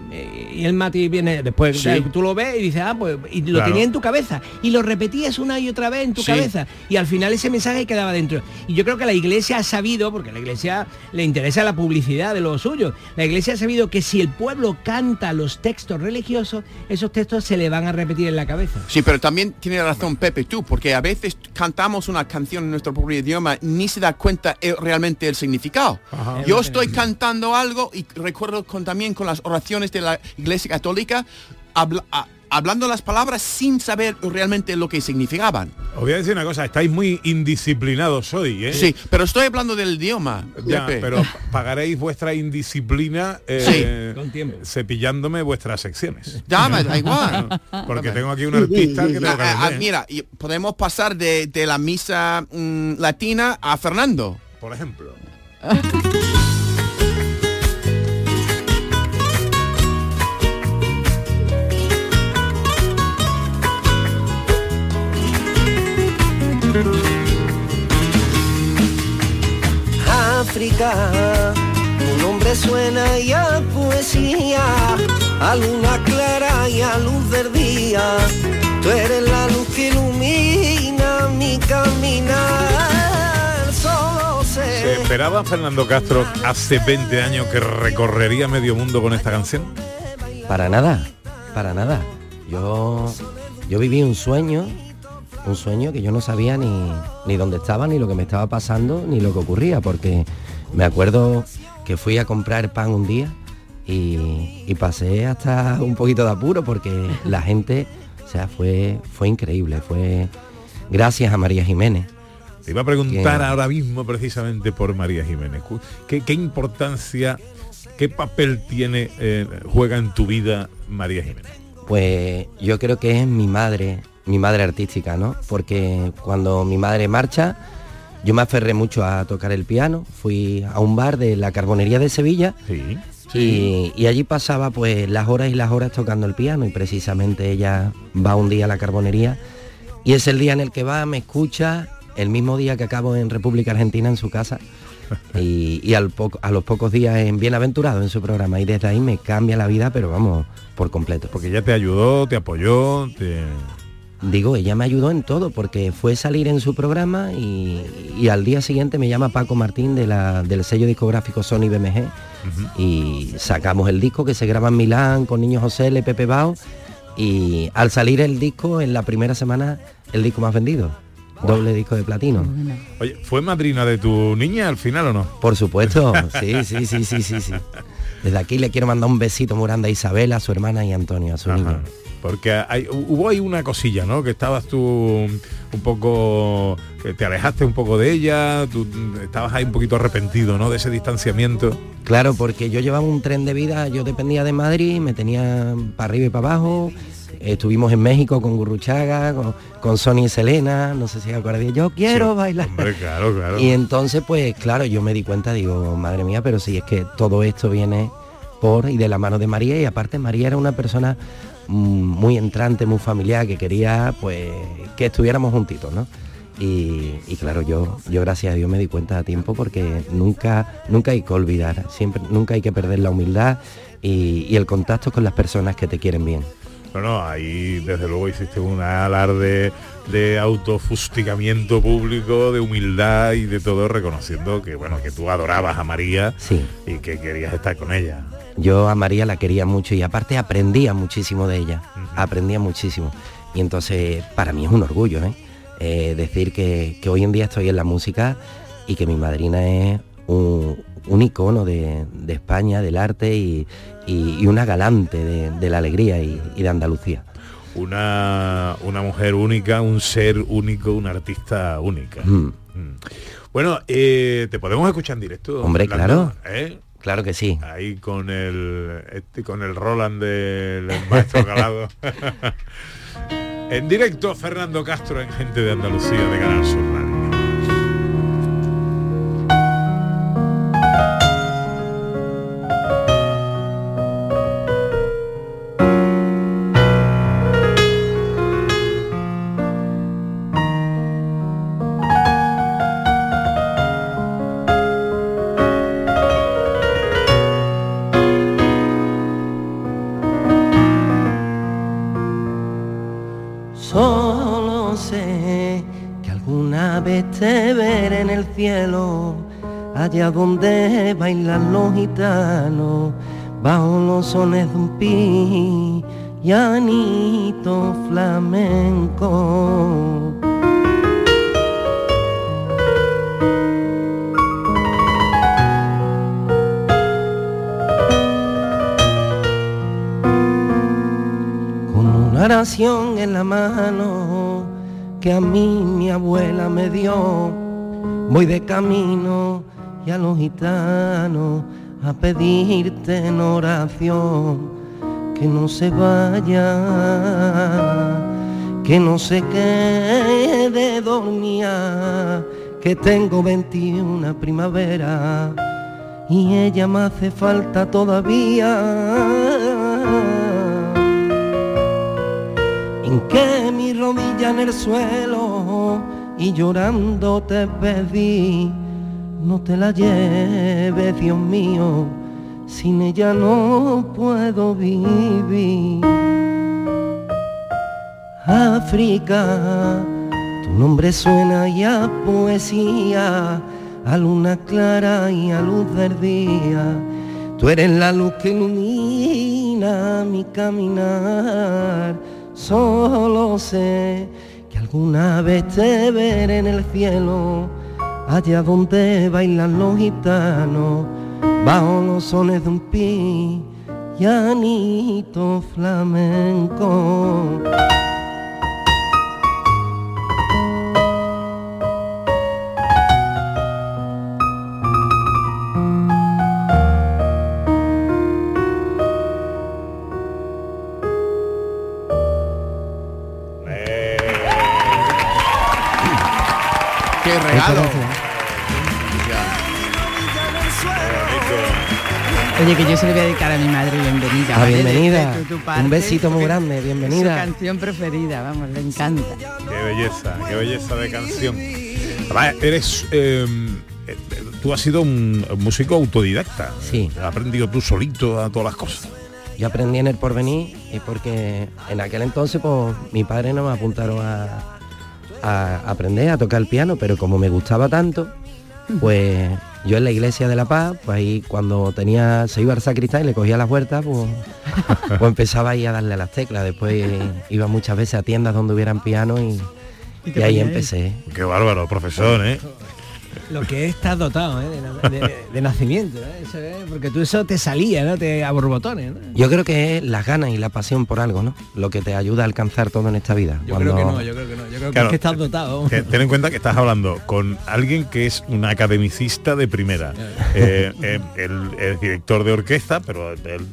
y el Mati viene después, Sí. tú lo ves y dices, ah, pues, y lo Claro. tenía en tu cabeza y lo repetías una y otra vez en tu Sí. cabeza y al final ese mensaje quedaba dentro. Y yo creo que la iglesia ha sabido, porque a la iglesia le interesa la publicidad de lo suyo, la iglesia ha sabido que si el pueblo canta los textos religiosos, esos textos se le van a repetir en la cabeza. Sí, pero también tiene razón Pepe tú, porque a veces cantamos una canción en nuestro propio idioma ni se da cuenta eh, realmente el significado. Ajá. Yo estoy cantando algo y recuerdo con, también con las oraciones de la Iglesia Católica, habla- a- hablando las palabras sin saber realmente lo que significaban. Os voy a decir una cosa, estáis muy indisciplinados hoy, ¿eh? Sí, pero estoy hablando del idioma. Ya, Pepe. pero pagaréis vuestra indisciplina eh, Con tiempo. cepillándome vuestras secciones. Ya, me da igual. [laughs] Porque tengo aquí un artista que tengo que Ah, ah, mira, y podemos pasar de, de la misa mm, latina a Fernando. Por ejemplo. [laughs] África, tu nombre suena y a poesía, a luna clara y a luz del día. Tú eres la luz que ilumina mi caminar. Solo ¿Se esperaba Fernando Castro hace 20 años que recorrería medio mundo con esta canción? Para nada, para nada. Yo, yo viví un sueño, un sueño que yo no sabía ni, ni dónde estaba, ni lo que me estaba pasando, ni lo que ocurría, porque me acuerdo que fui a comprar pan un día y, y pasé hasta un poquito de apuro porque [laughs] la gente, o sea, fue, fue increíble, fue gracias a María Jiménez. Te iba a preguntar Que- ahora mismo precisamente por María Jiménez. Cu- ¿Qué, qué importancia, qué papel tiene, eh, juega en tu vida María Jiménez? Pues yo creo que es mi madre, mi madre artística, ¿no? Porque cuando mi madre marcha, yo me aferré mucho a tocar el piano, fui a un bar de la Carbonería de Sevilla y, y allí pasaba pues las horas y las horas tocando el piano y precisamente ella va un día a la Carbonería y es el día en el que va, me escucha, el mismo día que acabo en República Argentina en su casa [laughs] y, y al poco- a los pocos días en Bienaventurado en su programa y desde ahí me cambia la vida, pero vamos, por completo. Porque ella te ayudó, te apoyó, te... Digo, ella me ayudó en todo porque fue salir en su programa y, y al día siguiente me llama Paco Martín de la- del sello discográfico Sony BMG y sacamos el disco que se graba en Milán con Niño José L. Pepe Bao y al salir el disco en la primera semana el disco más vendido, doble disco de platino. Oye, ¿fue madrina de tu niña al final o no? Por supuesto, [laughs] sí, sí, sí, sí, sí, sí. Desde aquí le quiero mandar un besito muy grande a Isabel, a su hermana y a Antonio, a su niño. Porque hay- hubo ahí una cosilla, ¿no? Que estabas tú un poco, que te alejaste un poco de ella, tú estabas ahí un poquito arrepentido, ¿no? De ese distanciamiento. Claro, porque yo llevaba un tren de vida, yo dependía de Madrid, me tenía para arriba y para abajo. Estuvimos en México con Gurruchaga, con, con Sony y Selena, no sé si acordáis, yo quiero Sí, bailar. Hombre, claro, claro. Y entonces, pues claro, yo me di cuenta, digo, madre mía, pero si es que todo esto viene por y de la mano de María, y aparte María era una persona muy entrante, muy familiar, que quería pues que estuviéramos juntitos, ¿no? Y, y claro, yo, yo gracias a Dios me di cuenta a tiempo porque nunca, nunca hay que olvidar, siempre, nunca hay que perder la humildad y, el contacto con las personas que te quieren bien. No, no, ahí desde luego hiciste un alarde de autofustigamiento público, de humildad y de todo, reconociendo que bueno, que tú adorabas a María y que querías estar con ella. Yo a María la quería mucho y aparte aprendía muchísimo de ella, aprendía muchísimo. Y entonces para mí es un orgullo ¿eh? Eh, decir que, que hoy en día estoy en la música y que mi madrina es un, un icono de, de España, del arte y, y- y una galante de, de la alegría y, y de Andalucía. Una, una mujer única, un ser único, una artista única. Mm. Mm. Bueno, eh, te podemos escuchar en directo. Hombre, claro. ¿Eh? Claro que sí. Ahí con el este, con el Roland del maestro Calado. [laughs] en directo Fernando Castro en Gente de Andalucía de Canal Sur pedirte en oración que no se vaya, que no se quede dormida, que tengo 21 primavera y ella me hace falta todavía. En que mi rodilla en el suelo y llorando te pedí, no te la lleves, Dios mío, sin ella no puedo vivir. África, tu nombre suena ya poesía, a luna clara y a luz del día. Tú eres la luz que ilumina mi caminar. Solo sé que alguna vez te veré en el cielo, allá donde bailan los gitanos, bajo los sones de un pi y anito flamenco. Qué regalo. Oye, que yo se le voy a dedicar a mi madre, bienvenida. Ah, ¿vale? bienvenida. De- de tu parte, Un besito muy grande, Es bienvenida. su canción preferida, vamos, le encanta. Qué belleza, qué belleza de canción. Además, eres... eh, eh, tú has sido un músico autodidacta. Sí. Has aprendido tú solito a todas las cosas. Yo aprendí en el porvenir y porque en aquel entonces pues mi padre no me apuntaron a, a aprender a tocar el piano, pero como me gustaba tanto, pues yo en la iglesia de La Paz, pues ahí cuando tenía, se iba al sacristán y le cogía las vueltas, pues, [laughs] pues empezaba ahí a darle a las teclas. Después iba muchas veces a tiendas donde hubieran piano y, ¿Y ahí? empecé. Qué bárbaro, profesor, ¿eh? Lo que estás dotado, ¿eh? de, na- de- de nacimiento, ¿eh? Eso es, porque tú eso te salía, ¿no? Te a borbotones, ¿no? Yo creo que es las ganas y la pasión por algo, ¿no? Lo que te ayuda a alcanzar todo en esta vida. Yo creo que no, yo creo que no. Yo creo que es que estás dotado. ten en cuenta que estás hablando con alguien que es un academicista de primera. Eh, eh, el, el director de orquesta, pero el-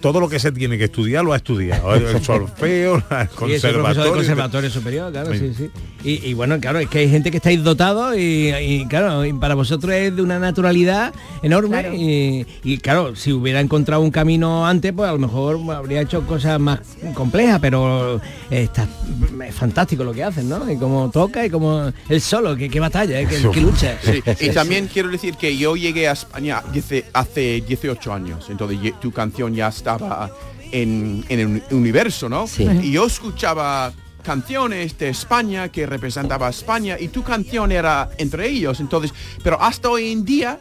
todo lo que se tiene que estudiar lo ha estudiado. El, solfeo, el conservatorio. superior, claro, sí, sí. Y, y bueno, claro, es que hay gente que estáis dotados y, y, claro, para vosotros es de una naturalidad enorme y, y, claro, si hubiera encontrado un camino antes, pues a lo mejor habría hecho cosas más complejas, pero está, es fantástico lo que hacen, ¿no? Y como toca y como el solo, que, que batalla, ¿eh? que, que lucha. [laughs] Sí, y también quiero decir que yo llegué a España dice- hace 18 años, entonces tu canción ya estaba en, en el uni- universo, ¿no? Sí. Y yo escuchaba canciones de España que representaba a España y tu canción era entre ellos, entonces, pero hasta hoy en día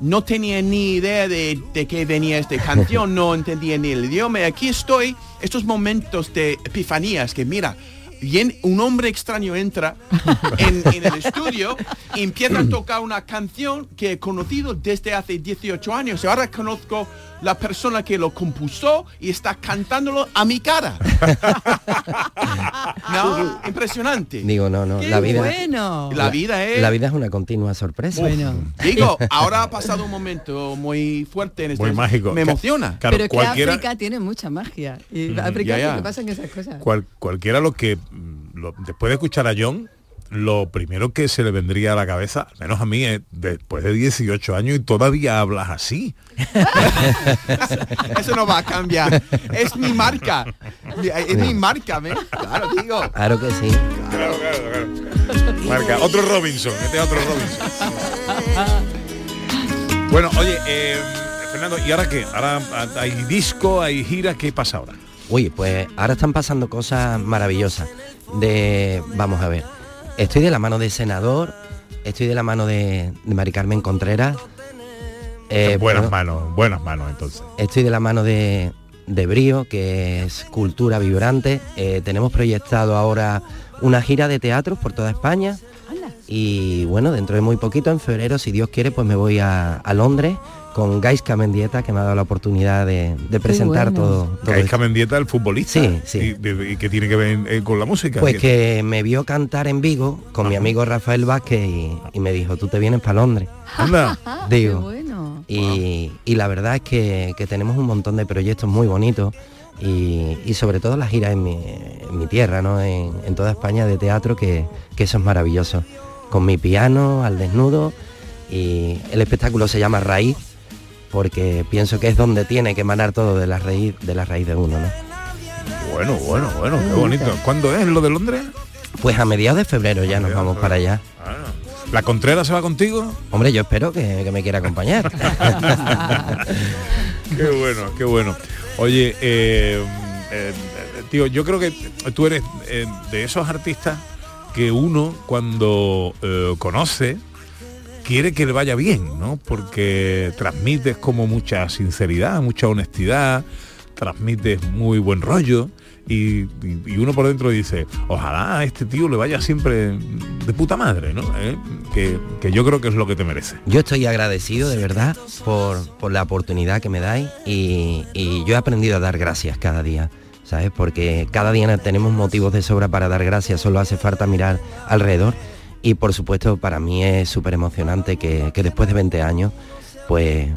no tenía ni idea de, de qué venía esta canción, [laughs] no entendía ni el idioma. Y aquí estoy, estos momentos de epifanías que mira, bien, un hombre extraño entra [laughs] en, en el estudio y empieza a tocar una canción que he conocido desde hace 18 años. Y ahora conozco la persona que lo compuso y está cantándolo a mi cara. [laughs] no, impresionante. Digo, no, no, la vida. bueno! La vida es... La vida es una continua sorpresa. Bueno. Digo, ahora ha pasado un momento muy fuerte en este Muy mágico. Me emociona. Claro, Pero que cualquiera- África tiene mucha magia. Y Mm, África ya, ya. ¿qué pasan esas cosas. Cual- cualquiera lo que mm, lo- después de escuchar a John lo primero que se le vendría a la cabeza al menos a mí es después de 18 años y todavía hablas así [laughs] Eso no va a cambiar. Es mi marca. Es mi marca, ¿me? Claro, digo. Claro que sí. Claro, claro, claro. marca otro Robinson este es otro Robinson bueno oye eh, Fernando y ahora qué ahora hay disco hay gira qué pasa ahora Uy, pues ahora están pasando cosas maravillosas. De, vamos a ver, estoy de la mano de Senador, estoy de la mano de, de Mari Carmen Contreras. eh, buenas bueno, manos buenas manos entonces Estoy de la mano de, de Brío, que es cultura vibrante. Eh, tenemos proyectado ahora una gira de teatros por toda España. Y bueno, dentro de muy poquito, en febrero, si Dios quiere, pues me voy a, a Londres con Gaisca Mendieta, que me ha dado la oportunidad de, de presentar bueno. todo. todo Gaisca Mendieta el futbolista Sí, sí. y, que tiene que ver eh, con la música Pues que me vio cantar en Vigo con mi amigo Rafael Vázquez y, y me dijo, tú te vienes para Londres. [laughs] Anda. [laughs] Digo. bueno. Y, y la verdad es que, que tenemos un montón de proyectos muy bonitos y, y sobre todo las giras en mi, en mi tierra, ¿no? en, en toda España de teatro, que, que eso es maravilloso. Con mi piano, al desnudo y el espectáculo se llama Raíz porque pienso que es donde tiene que emanar todo de la raíz de la raíz de uno, ¿no? bueno bueno bueno qué bonito ¿cuándo es lo de Londres? Pues a mediados de febrero ya nos vamos para allá. ¿La Contreras se va contigo? Hombre, yo espero que, que me quiera acompañar. [laughs] Qué bueno, qué bueno. Oye, eh, eh, tío, yo creo que tú eres eh, de esos artistas que uno cuando eh, conoce quiere que le vaya bien, ¿no? Porque transmites como mucha sinceridad, mucha honestidad, transmites muy buen rollo y, uno por dentro dice, ojalá a este tío le vaya siempre de puta madre, ¿no? ¿Eh? Que, que yo creo que es lo que te merece. Yo estoy agradecido de verdad por, por la oportunidad que me dais y, y yo he aprendido a dar gracias cada día, ¿sabes? Porque cada día tenemos motivos de sobra para dar gracias, solo hace falta mirar alrededor y por supuesto para mí es súper emocionante que, que después de 20 años pues,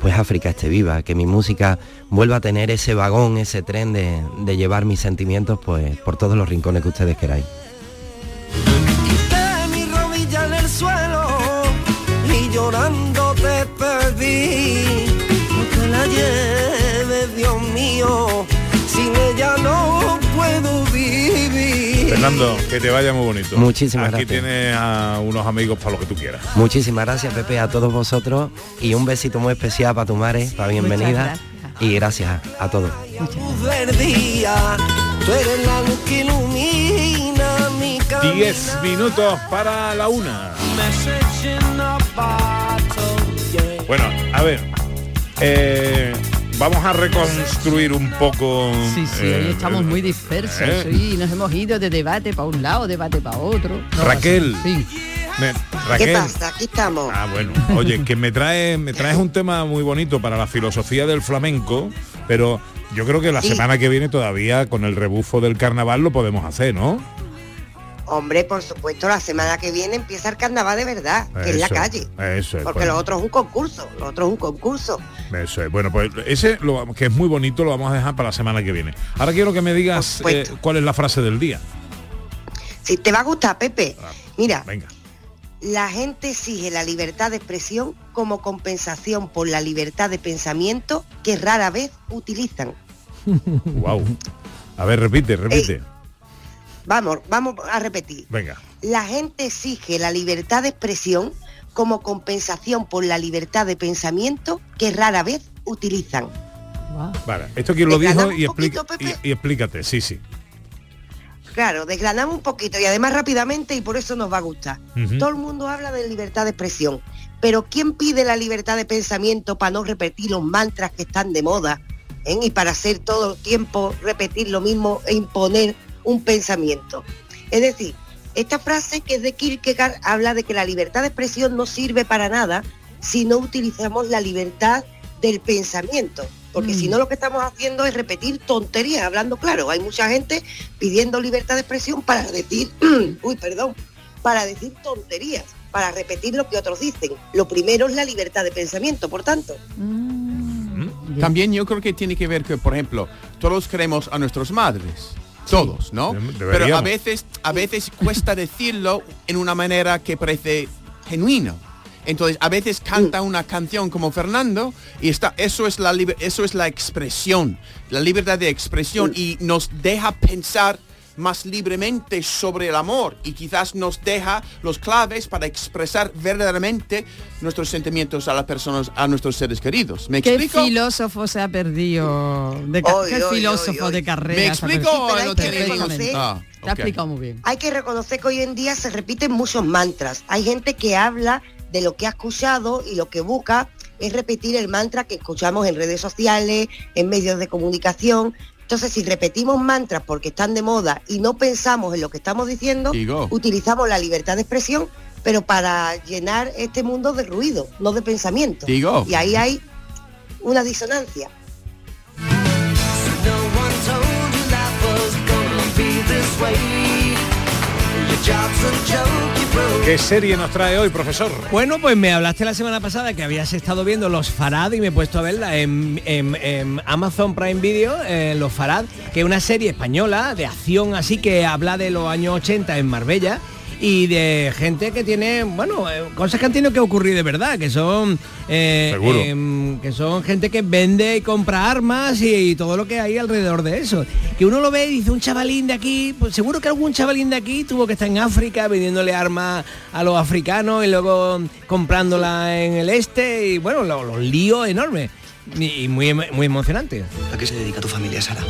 pues África esté viva, que mi música vuelva a tener ese vagón, ese tren de, de llevar mis sentimientos pues por todos los rincones que ustedes queráis. Fernando, que te vaya muy bonito. Muchísimas Aquí gracias. tienes a unos amigos para lo que tú quieras. Muchísimas gracias Pepe a todos vosotros y un besito muy especial para tu madre, para bienvenida y gracias a todos. camino. 10 minutos para la una. Bueno, a ver. eh, vamos a reconstruir un poco. Sí, sí, eh, hoy estamos muy dispersos. eh. Sí, nos hemos ido de debate para un lado, debate para otro. No, Raquel. Sí. me- ¿Qué Raquel. pasa? Aquí estamos. Ah, bueno. Oye, que me trae, me traes un tema muy bonito para la filosofía del flamenco, pero yo creo que la Sí. semana que viene todavía con el rebufo del carnaval lo podemos hacer, ¿no? Hombre, por supuesto, la semana que viene empieza el carnaval de verdad, que es la calle. Eso es. Porque pues, lo otro es un concurso, lo otro es un concurso. Eso es. Bueno, pues ese, lo, que es muy bonito, lo vamos a dejar para la semana que viene. Ahora quiero que me digas Por eh, supuesto. cuál es la frase del día. Si te va a gustar, Pepe, mira, Venga. la gente exige la libertad de expresión como compensación por la libertad de pensamiento que rara vez utilizan. [laughs] wow. A ver, repite, repite. Vamos, vamos a repetir. Venga. La gente exige la libertad de expresión como compensación por la libertad de pensamiento que rara vez utilizan. Vale. Esto quién lo dijo y, poquito, explica, y, y explícate. Sí, sí. Claro, desgranamos un poquito y además rápidamente y por eso nos va a gustar. Todo el mundo habla de libertad de expresión, pero ¿quién pide la libertad de pensamiento para no repetir los mantras que están de moda? eh? Y para hacer todo el tiempo repetir lo mismo e imponer un pensamiento. Es decir, esta frase que es de Kierkegaard habla de que la libertad de expresión no sirve para nada si no utilizamos la libertad del pensamiento. Porque si no lo que estamos haciendo es repetir tonterías, hablando claro. Hay mucha gente pidiendo libertad de expresión para decir, [clears throat] uy, perdón, para decir tonterías, para repetir lo que otros dicen. Lo primero es la libertad de pensamiento, por tanto. También yo creo que tiene que ver que, por ejemplo, todos queremos a nuestras madres. Todos, ¿no? Pero a veces, a veces cuesta decirlo en una manera que parece genuino. Entonces, a veces canta una canción como Fernando y está, eso es la eso es la expresión, la libertad de expresión y nos deja pensar más libremente sobre el amor y quizás nos deja los claves para expresar verdaderamente nuestros sentimientos a las personas, a nuestros seres queridos. ¿Me ¿Qué explico? filósofo se ha perdido? De ¿Qué filósofo de carrera? ¿Me explico no reconocer- Ah, Te ha ok. explicado muy bien. Hay que reconocer que hoy en día se repiten muchos mantras. Hay gente que habla de lo que ha escuchado y lo que busca es repetir el mantra que escuchamos en redes sociales, en medios de comunicación. Entonces, si repetimos mantras porque están de moda y no pensamos en lo que estamos diciendo, Digo. utilizamos la libertad de expresión, pero para llenar este mundo de ruido, no de pensamiento. Digo. Y ahí hay una disonancia. No ¿Qué serie nos trae hoy, profesor? Bueno, pues me hablaste la semana pasada que habías estado viendo Los Farad y me he puesto a verla en, Amazon Prime Video, eh, Los Farad, que es una serie española de acción así que habla de los años 80 en Marbella y de gente que tiene, bueno, eh, cosas que han tenido que ocurrir de verdad, que son eh, em, que son gente que vende y compra armas y, y todo lo que hay alrededor de eso. Que uno lo ve y dice, un chavalín de aquí, pues seguro que algún chavalín de aquí tuvo que estar en África vendiéndole armas a los africanos y luego comprándola en el este y bueno, lo- los, líos enormes y, y muy, muy emocionante. ¿A qué se dedica tu familia, Sara?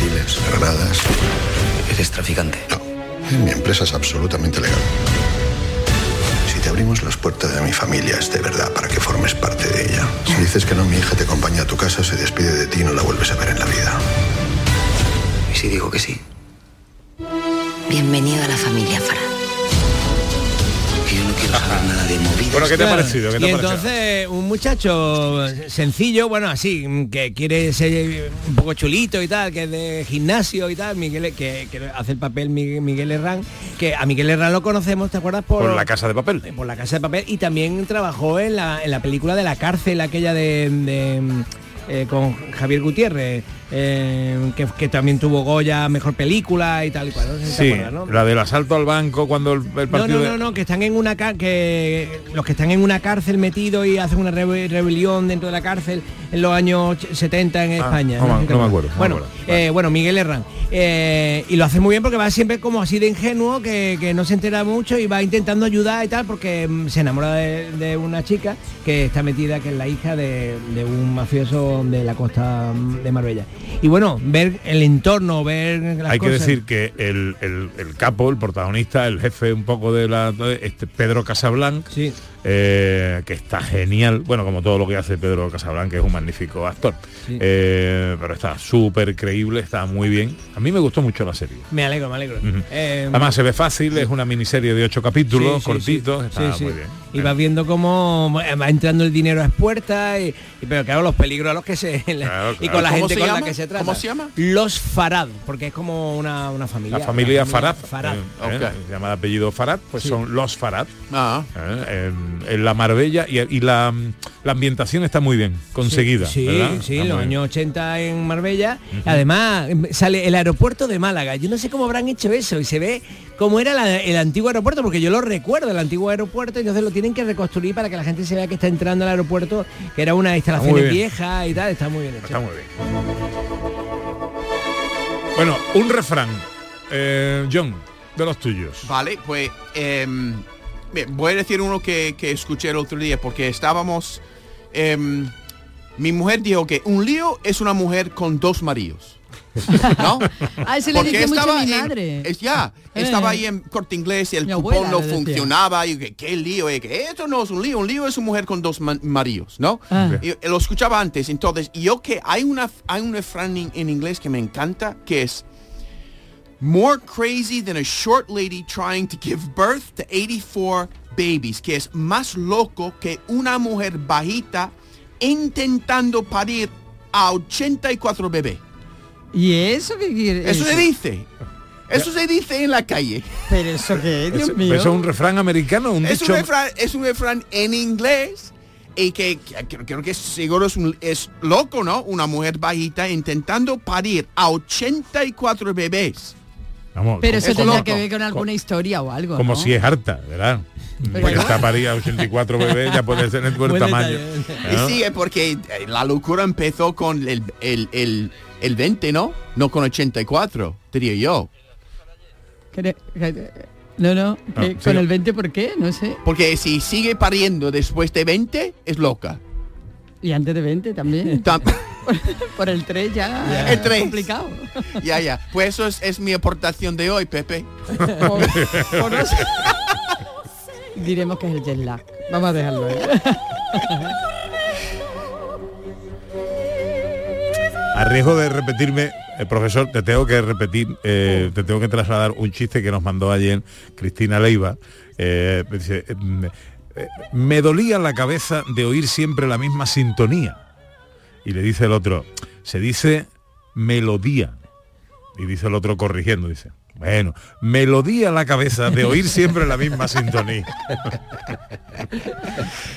Misiles, granadas. ¿Eres traficante? No, mi empresa es absolutamente legal. Si te abrimos las puertas de mi familia es de verdad para que formes parte de ella. Si dices que no, mi hija te acompaña a tu casa, se despide de ti y no la vuelves a ver en la vida. ¿Y si digo que sí? Bienvenido a la familia Farad. Que yo no quiero saber nada de movidas. Bueno, ¿qué te ha parecido? ¿Qué te y ha parecido? entonces un muchacho sencillo, bueno, así, que quiere ser un poco chulito y tal, que es de gimnasio y tal, Miguel, que, que hace el papel Miguel, Miguel Herrán, que a Miguel Herrán lo conocemos, ¿te acuerdas? Por, Por la casa de papel. por la casa de papel y también trabajó en la, en la película de la cárcel, aquella de... de, eh, con Javier Gutiérrez, eh, que, que también tuvo Goya, mejor película y tal y cual. no sé si te Sí, acuerdas, ¿no? la del asalto al banco cuando el, el No, partido... no, de- no, no, que están en una que los que están en una cárcel metidos y hacen una rebe- rebelión dentro de la cárcel en los años ch- 70 en España. Ah, no te no me acuerdo, no me Bueno, eh, bueno, Miguel Herrán. Eh, y lo hace muy bien porque va siempre como así de ingenuo, que, que no se entera mucho y va intentando ayudar y tal, porque mm, se enamora de, de una chica que está metida, que es la hija de, de un mafioso de la costa mm, de Marbella. Y bueno, ver el entorno, ver las Hay que decir que el, el- el capo, el protagonista, el jefe un poco de la... Este, Pedro Casablanc, eh, que está genial, bueno, como todo lo que hace Pedro Casablanc, que es un magnífico actor. Sí. Eh, pero está súper creíble, está muy bien. A mí me gustó mucho la serie. Me alegro, me alegro. Eh, Además se ve fácil, es una miniserie de ocho capítulos, Sí, sí, cortitos, sí. está Sí, sí. muy bien. Y vas viendo cómo va entrando el dinero a expuertas y, y- pero claro, los peligros a los que se [laughs] y con la ¿Cómo gente con la que se trata. ¿Cómo se llama? Los Farad, porque es como una, una familia. La familia Farad, Farad. eh, eh, se llama de apellido Farad, pues Sí. son los Farad. Ah. Eh, en, en la Marbella y, y la, la ambientación está muy bien conseguida. Sí, ¿verdad? sí, Está los años 80 en Marbella. Además, em, sale el aeropuerto de Málaga. Yo no sé cómo habrán hecho eso y se ve cómo era la- el antiguo aeropuerto, porque yo lo recuerdo, el antiguo aeropuerto, entonces lo tienen que reconstruir para que la gente se vea que está entrando al aeropuerto, que era una instalación vieja y tal. Está muy bien hecho. Está muy bien. Bueno, un refrán. Eh, John, de los tuyos. Vale, pues em, voy a decir uno que, que escuché el otro día porque estábamos... em, mi mujer dijo que un lío es una mujer con dos maridos. ¿No? [laughs] Le Porque dice mucho a mi en- madre. es, ya, Eh. estaba ahí en corte inglés y el Mi cupón no decía. funcionaba y que qué lío es que esto no es un lío, un lío es una mujer con dos ma- maridos, ¿no? Ah. Y, eh, lo escuchaba antes, entonces yo que hay una hay un refrán en, en inglés que me encanta que es more crazy than a short lady trying to give birth to 84 babies, que es más loco que una mujer bajita intentando parir a 84 bebés. ¿Y eso qué quiere? Eso se dice. Eso se dice en la calle. Pero eso qué es, Dios Eso, mío. eso es un refrán americano, un Es dicho... un, refrán, es un refrán en inglés y que, que- que- creo que seguro es, un- es loco, ¿no? Una mujer bajita intentando parir a 84 bebés. Vamos, Pero eso Es tendrá loco. que ver con alguna historia o algo. como ¿no? si es harta, ¿verdad? Pero Porque está parida 84 bebés, ya puede ser en buen tamaño. ¿no? Y sí, es porque eh, la locura empezó con el, el, el, el 20, ¿no? No con 84, diría yo. No, no, sí. con el 20 ¿por qué? No sé. Porque si sigue pariendo después de 20, es loca. Y antes de 20 también. [laughs] [laughs] Por el 3 ya El es tres. complicado. [laughs] ya, ya. Pues eso es, es mi aportación de hoy, Pepe. Por [laughs] no sé. Diremos que es el jet lag. Vamos a dejarlo ahí. A riesgo de repetirme, eh, profesor, te tengo que repetir, eh, te tengo que trasladar un chiste que nos mandó ayer Cristina Leiva. Eh, dice, eh, eh, me dolía la cabeza de oír siempre la misma sintonía. Y le dice el otro, se dice melodía. Y dice el otro corrigiendo, dice, bueno, melodía en la cabeza de oír siempre la misma sintonía. [laughs]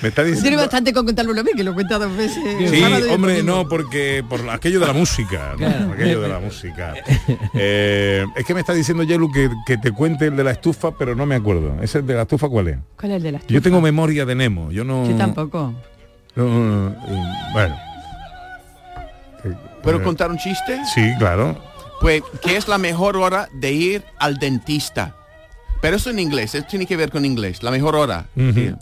me está Tiene diciendo... bastante con contarlo una vez, que lo cuenta dos veces. Sí, hombre, no, porque por aquello de la música, ¿no? Claro. aquello de la música. Eh, es que me está diciendo Yelu que, que te cuente el de la estufa, pero no me acuerdo. ¿Ese de la estufa cuál es? ¿Cuál es el de las Yo tengo memoria de Nemo, yo no... Yo tampoco. no, no, no, eh, bueno. ¿Puedo Eh, contar un chiste? Sí, claro. Pues, ¿qué es la mejor hora de ir al dentista? Pero eso en inglés, eso tiene que ver con inglés, la mejor hora. Ujú.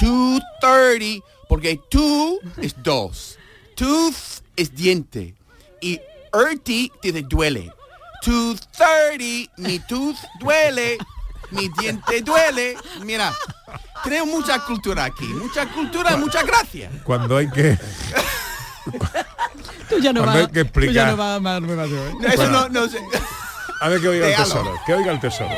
2.30, porque two es dos, tooth es diente y 30 dice duele. 2.30, mi tooth duele, mi diente duele. Mira, tenemos mucha cultura aquí, mucha cultura, mucha gracia. Cuando hay que... [laughs] Tú ya no Cuando vas hay que tú ya explicar. no vas a ¿eh? Eso Bueno. no, no sé. A ver que oiga el tesoro, que oiga el tesoro.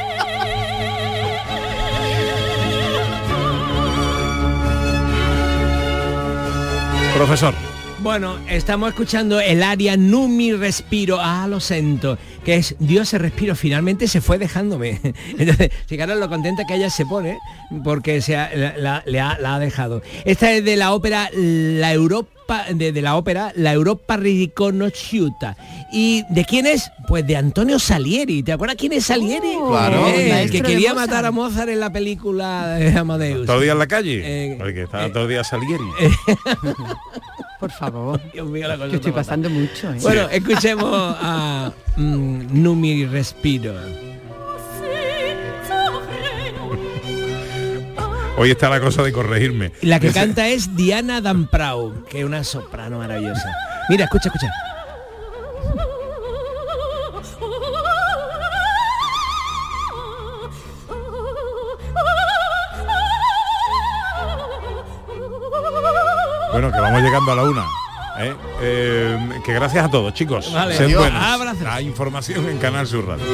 Profesor. Bueno, estamos escuchando el área Numi Respiro, ah, lo siento, que es Dios se respiro, finalmente se fue dejándome. [laughs] Entonces, fijaros lo contenta que ella se pone, porque se ha- la, la ha dejado. Esta es de la ópera La Europa Europa, de, de la ópera, la Europa riconosciuta. ¿Y de quién es? Pues de Antonio Salieri. ¿Te acuerdas quién es Salieri? Claro. Eh, el que quería matar a Mozart en la película de Amadeus. ¿Todo el día en la calle? Eh, Porque estaba todo el día Salieri. [laughs] Por favor. Dios mío, la cosa Yo estoy pasando mucho. ¿eh? Bueno, escuchemos a mm, Numi Respiro. Hoy está la cosa de corregirme. La que canta es Diana Damprau, que es una soprano maravillosa. Mira, escucha, escucha. Bueno, que vamos llegando a la una. ¿eh? Eh, que gracias a todos, chicos. Vale, adiós. buenos. Abrazos. La información en Canal Sur Radio.